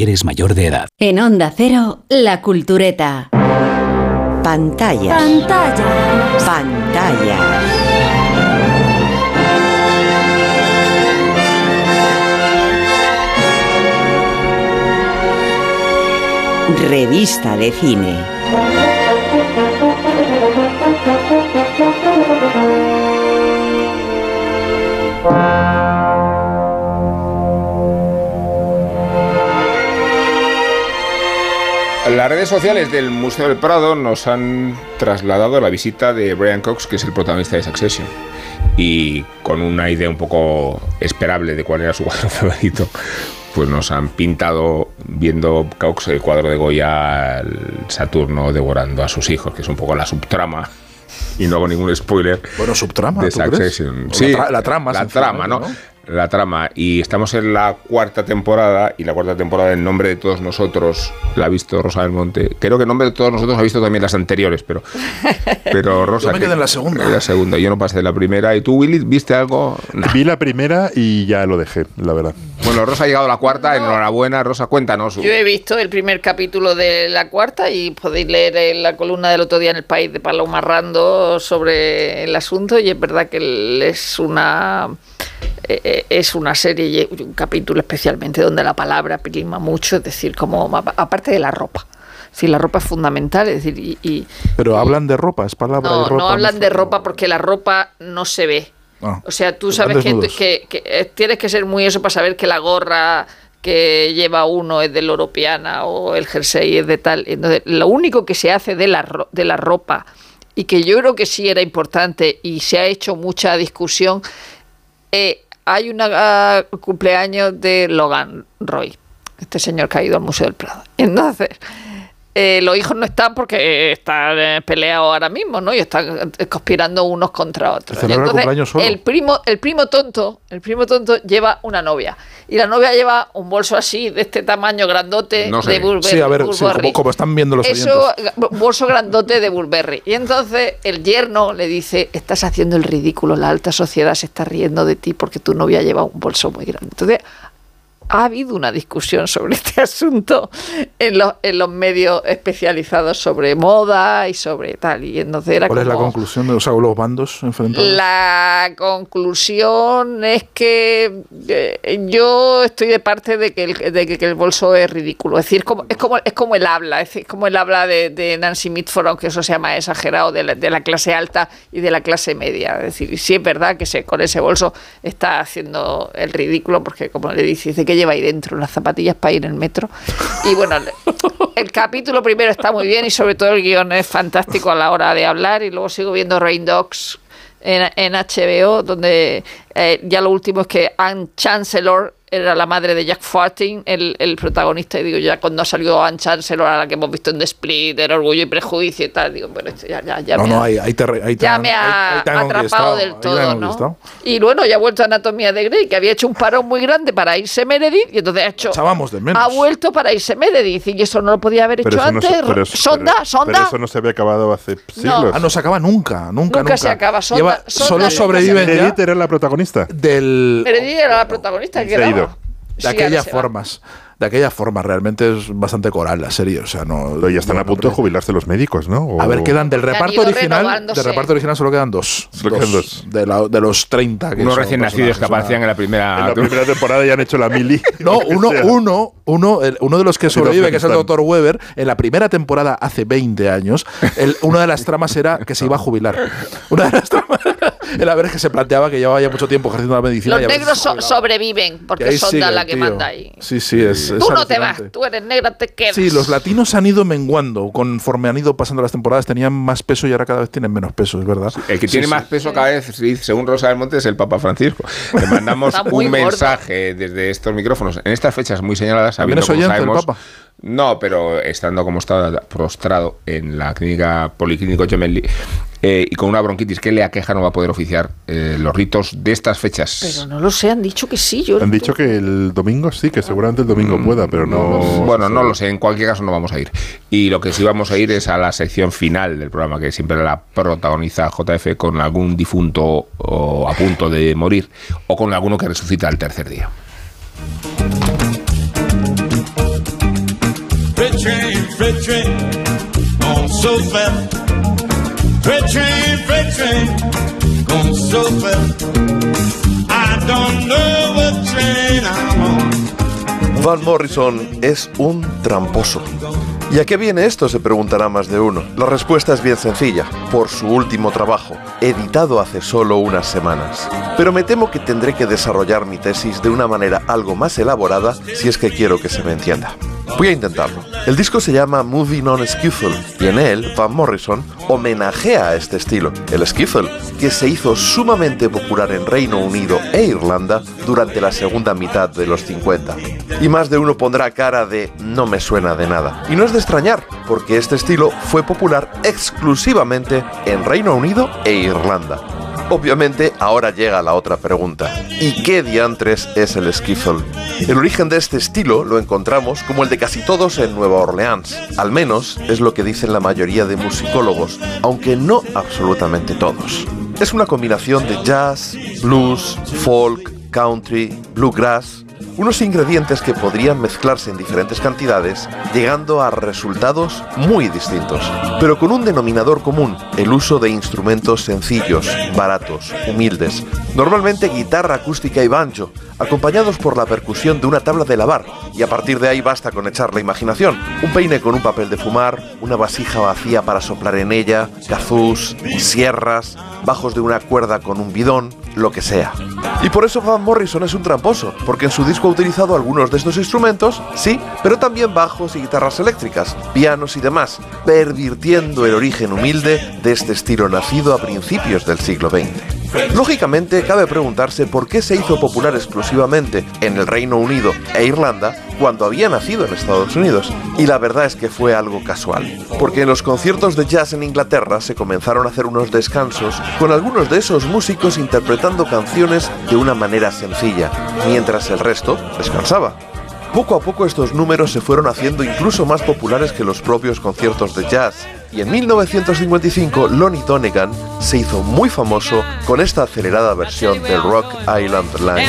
eres mayor de edad. En Onda Cero, La Cultureta. Pantalla. Pantalla. Pantalla. Revista de cine. Las redes sociales del Museo del Prado nos han trasladado la visita de Brian Cox, que es el protagonista de Succession. Y con una idea un poco esperable de cuál era su [LAUGHS] cuadro favorito, pues nos han pintado viendo Cox el cuadro de Goya, Saturno devorando a sus hijos, que es un poco la subtrama. Y no hago ningún spoiler. Bueno, subtrama. de ¿tú? Succession. Sí, la, tra- la trama. la trama, ¿no? La trama. Y estamos en la cuarta temporada, y la cuarta temporada, en nombre de todos nosotros, la ha visto Rosa del Monte. Creo que en nombre de todos nosotros ha visto también las anteriores, pero, [LAUGHS] pero Rosa. Yo me que- quedé en la segunda. La segunda, yo no pasé de la primera. ¿Y tú, Willy, viste algo? Vi la primera y ya lo dejé, la verdad. Bueno, Rosa ha llegado a la cuarta, enhorabuena. Rosa, cuéntanos. Yo he visto el primer capítulo de la cuarta y podéis leer en la columna del otro día en el país de Paloma Rando sobre el asunto y es verdad que es una es una serie y un capítulo especialmente donde la palabra prima mucho, es decir, como aparte de la ropa. Es decir, la ropa es fundamental, es decir, y, y- Pero hablan de ropa, es palabra no, de ropa. no hablan de ropa porque la ropa no se ve. Ah. O sea, tú sabes que, desnudos. que- que, eh, tienes que ser muy eso para saber que la gorra que lleva uno es del Europeana o el jersey es de tal. Entonces, lo único que se hace de la, de la ropa y que yo creo que sí era importante y se ha hecho mucha discusión, eh, hay un cumpleaños de Logan Roy, este señor que ha ido al Museo del Prado. [LAUGHS] Entonces, eh, los hijos no están porque están eh, peleados ahora mismo, ¿no? Y están eh, conspirando unos contra otros. Celebra el Y entonces, cumpleaños solo. el primo, el primo tonto, el primo tonto lleva una novia. Y la novia lleva un bolso así, de este tamaño grandote No sé. de Burberry. Sí, a ver, sí, como, como están viendo los Eso, oyentes. bolso grandote de Burberry. Y entonces el yerno le dice, estás haciendo el ridículo, la alta sociedad se está riendo de ti porque tu novia lleva un bolso muy grande. Entonces ha habido una discusión sobre [LAUGHS] este asunto en los, en los medios especializados sobre moda y sobre tal. Y entonces era ¿Cuál es la conclusión de o sea, los bandos enfrentados? la conclusión es que eh, yo estoy de parte de que el, de que, el bolso es ridículo. Es decir, como, es, como, es como el habla, es como el habla de, de Nancy Mitford, aunque eso sea más exagerado, de la, de la clase alta y de la clase media. Es decir, sí es verdad que se, con ese bolso está haciendo el ridículo, porque como le dice, dice que lleva ahí dentro las zapatillas para ir en el metro. Y bueno, el capítulo primero está muy bien y sobre todo el guion es fantástico a la hora de hablar y luego sigo viendo Rain Dogs en, en HBO, donde eh, ya lo último es que Anne Chancellor era la madre de Jack Farthing, el, el protagonista, y digo, ya cuando salió Anne Chancellor, a la que hemos visto en The Split, en Orgullo y Prejuicio y tal, digo, bueno, esto ya, ya, ya no, me no, ha- ahí, ahí te, re- ahí te ya han- me ha ahí te han atrapado del todo, ¿no? Y bueno, ya ha vuelto a Anatomía de Grey, que había hecho un parón muy grande para irse Meredith, y entonces ha hecho... De menos. Ha vuelto para irse Meredith, y eso no lo podía haber hecho Pero no, antes. se- pero eso- sonda, pero- sonda. pero eso no se había acabado hace siglos. Ah, no se acaba nunca, nunca, nunca. Nunca se acaba, sonda- Lleva- sonda solo nunca sobreviven se ya Edith era la protagonista. del, Meredith era la protagonista que de aquellas formas. De aquella forma, realmente es bastante coral la serie. O sea, no. Pero ya están a punto de jubilarse los médicos, ¿no? O- A ver, quedan del reparto original. Del reparto original solo quedan dos. Solo quedan dos. De, la- de los 30 que Unos son recién nacidos que aparecían en la primera. En la primera [LAUGHS] temporada ya han hecho la mili. [LAUGHS] No, uno, uno, uno, el- uno de los que sobrevive, que es el doctor Weber, en la primera temporada hace 20 años, el- una de las tramas era que se iba a jubilar. Una de las tramas era ver que se planteaba que llevaba ya mucho tiempo ejerciendo la medicina. Los y a ver negros so- sobreviven, Que porque son la que tío. manda ahí. Sí, sí, es. Es Tú no te vas, tú eres negra, te quedas. Sí, los latinos han ido menguando conforme han ido pasando las temporadas. Tenían más peso y ahora cada vez tienen menos peso, es verdad. El que Sí, tiene sí. más peso cada vez, sí, según Rosa del Monte, es el Papa Francisco. Le [LAUGHS] mandamos un gordo. mensaje desde estos micrófonos en estas fechas muy señaladas, ¿También sabiendo como el sabemos. Papa? No, pero estando como estaba prostrado en la clínica Policlínico Gemelli eh, y con una bronquitis que le aqueja, no va a poder oficiar eh, los ritos de estas fechas. Pero no lo sé, han dicho que sí. Yo Han dicho que el domingo sí, que seguramente el domingo pueda, pero no. Bueno, no lo sé, en cualquier caso no vamos a ir. Y lo que sí vamos a ir es a la sección final del programa, que siempre la protagoniza JF con algún difunto o a punto de morir, o con alguno que resucita al tercer día. Freight train, freight train, going so fast. Van Morrison es un tramposo. ¿Y a qué viene esto? se preguntará más de uno. La respuesta es bien sencilla, por su último trabajo, editado hace solo unas semanas. Pero me temo que tendré que desarrollar mi tesis de una manera algo más elaborada si es que quiero que se me entienda. Voy a intentarlo. El disco se llama Moving on Skiffle y en él Van Morrison homenajea a este estilo, el skiffle, que se hizo sumamente popular en Reino Unido e Irlanda durante la segunda mitad de los 50. Y más de uno pondrá cara de no me suena de nada. Y no es de extrañar, porque este estilo fue popular exclusivamente en Reino Unido e Irlanda. Obviamente, ahora llega la otra pregunta. ¿Y qué diantres es el skiffle? El origen de este estilo lo encontramos como el de casi todos en Nueva Orleans. Al menos es lo que dicen la mayoría de musicólogos, aunque no absolutamente todos. Es una combinación de jazz, blues, folk, country, bluegrass, unos ingredientes que podrían mezclarse en diferentes cantidades, llegando a resultados muy distintos, pero con un denominador común, el uso de instrumentos sencillos, baratos, humildes, normalmente guitarra acústica y banjo, acompañados por la percusión de una tabla de lavar, y a partir de ahí basta con echar la imaginación, un peine con un papel de fumar, una vasija vacía para soplar en ella, cazús, sierras, bajos de una cuerda con un bidón, lo que sea. Y por eso Van Morrison es un tramposo, porque en su disco ha utilizado algunos de estos instrumentos, sí, pero también bajos y guitarras eléctricas, pianos y demás, pervirtiendo el origen humilde de este estilo nacido a principios del siglo XX. Lógicamente, cabe preguntarse por qué se hizo popular exclusivamente en el Reino Unido e Irlanda cuando había nacido en Estados Unidos. Y la verdad es que fue algo casual, porque en los conciertos de jazz en Inglaterra se comenzaron a hacer unos descansos con algunos de esos músicos interpretando canciones de una manera sencilla, mientras el resto descansaba. Poco a poco estos números se fueron haciendo incluso más populares que los propios conciertos de jazz Y en 1955, Lonnie Donegan se hizo muy famoso con esta acelerada versión del Rock Island Line.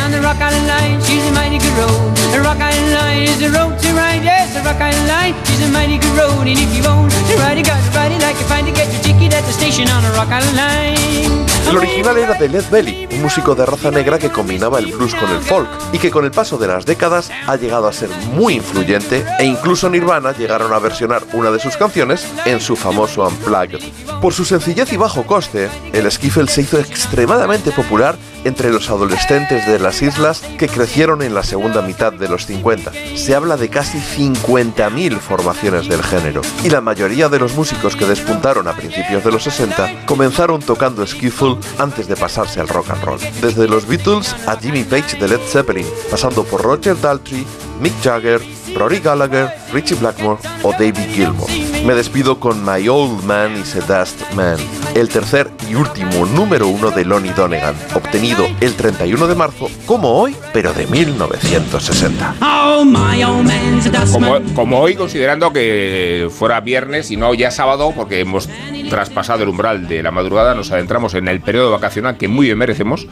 El original era de Led Belly, un músico de raza negra que combinaba el blues con el folk y que con el paso de las décadas ha llegado a ser muy influyente e incluso Nirvana llegaron a versionar una de sus canciones en su famoso Unplugged. Por su sencillez y bajo coste, el skiffle se hizo extremadamente popular entre los adolescentes de las islas que crecieron en la segunda mitad de los 50. Se habla de casi 50.000 formaciones del género y la mayoría de los músicos que despuntaron a principios de los 60 comenzaron tocando skiffle antes de pasarse al rock and roll. Desde los Beatles a Jimmy Page de Led Zeppelin, pasando por Roger Daltrey, Mick Jagger, Rory Gallagher, Richie Blackmore o David Gilmour. Me despido con My Old Man is a Dust Man, el tercer y último número uno de Lonnie Donegan, obtenido el 31 de marzo, como hoy, pero de 1960. Oh, my old man's a Como, como hoy, considerando que fuera viernes y no ya sábado, porque hemos traspasado el umbral de la madrugada, nos adentramos en el periodo vacacional que muy bien merecemos.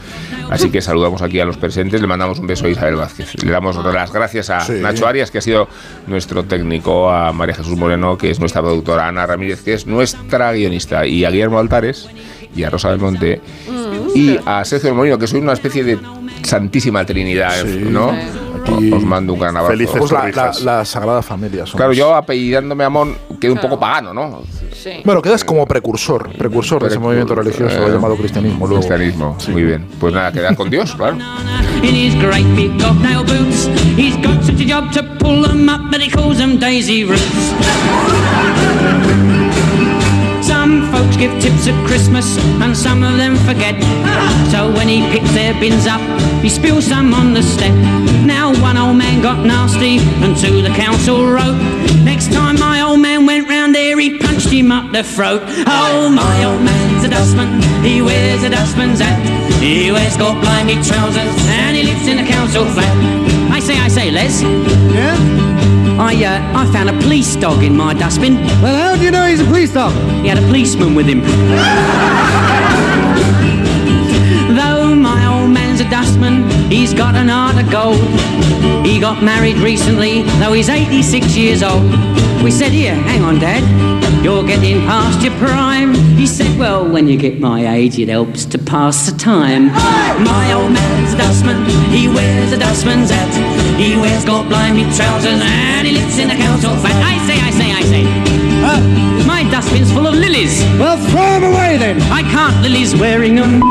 Así que saludamos aquí a los presentes, le mandamos un beso a Isabel Vázquez. Le damos las gracias a Sí. Nacho Arias, que ha sido nuestro técnico, a María Jesús Moreno, que es nuestra productora, a Ana Ramírez, que es nuestra guionista, y a Guillermo Altares, y a Rosa del Monte, y a Sergio Molino, que soy una especie de santísima trinidad, ¿no? Os mando un gran abrazo. Pues la, la- la Sagrada Familia. somos. Claro, yo apellidándome Amón quedo un poco pagano, ¿no? Bueno, quedas como precursor, precursor de ese movimiento religioso eh, llamado cristianismo. Luego. Cristianismo, muy bien. Pues nada, quedad con Dios, claro. Some folks give tips at Christmas, and some of them forget. So when he picks their bins up, he spills some on the step. Now one old man got nasty, and to the council wrote, Next time my old man went round there, he punched him up the throat. Oh, my old man's a dustman, he wears a dustman's hat. He wears got blimey trousers, and he lives in a council flat. I say, Les. Yeah? I, uh, I found a police dog in my dustbin. Well, how do you know he's a police dog? He had a policeman with him. [LAUGHS] Though my old man's a dustman, he's got an heart of gold. He got married recently, though he's 86 years old. We said, Here, hang on, Dad. You're getting past your prime. He said, Well, when you get my age, it helps to pass the time. My old man's a dustman, he wears a dustman's hat. He wears gold blimey trousers and he lives in a council flat. I say, I say, I say. My dustbin's full of lilies. Well, throw them away then. I can't, Lily's wearing them.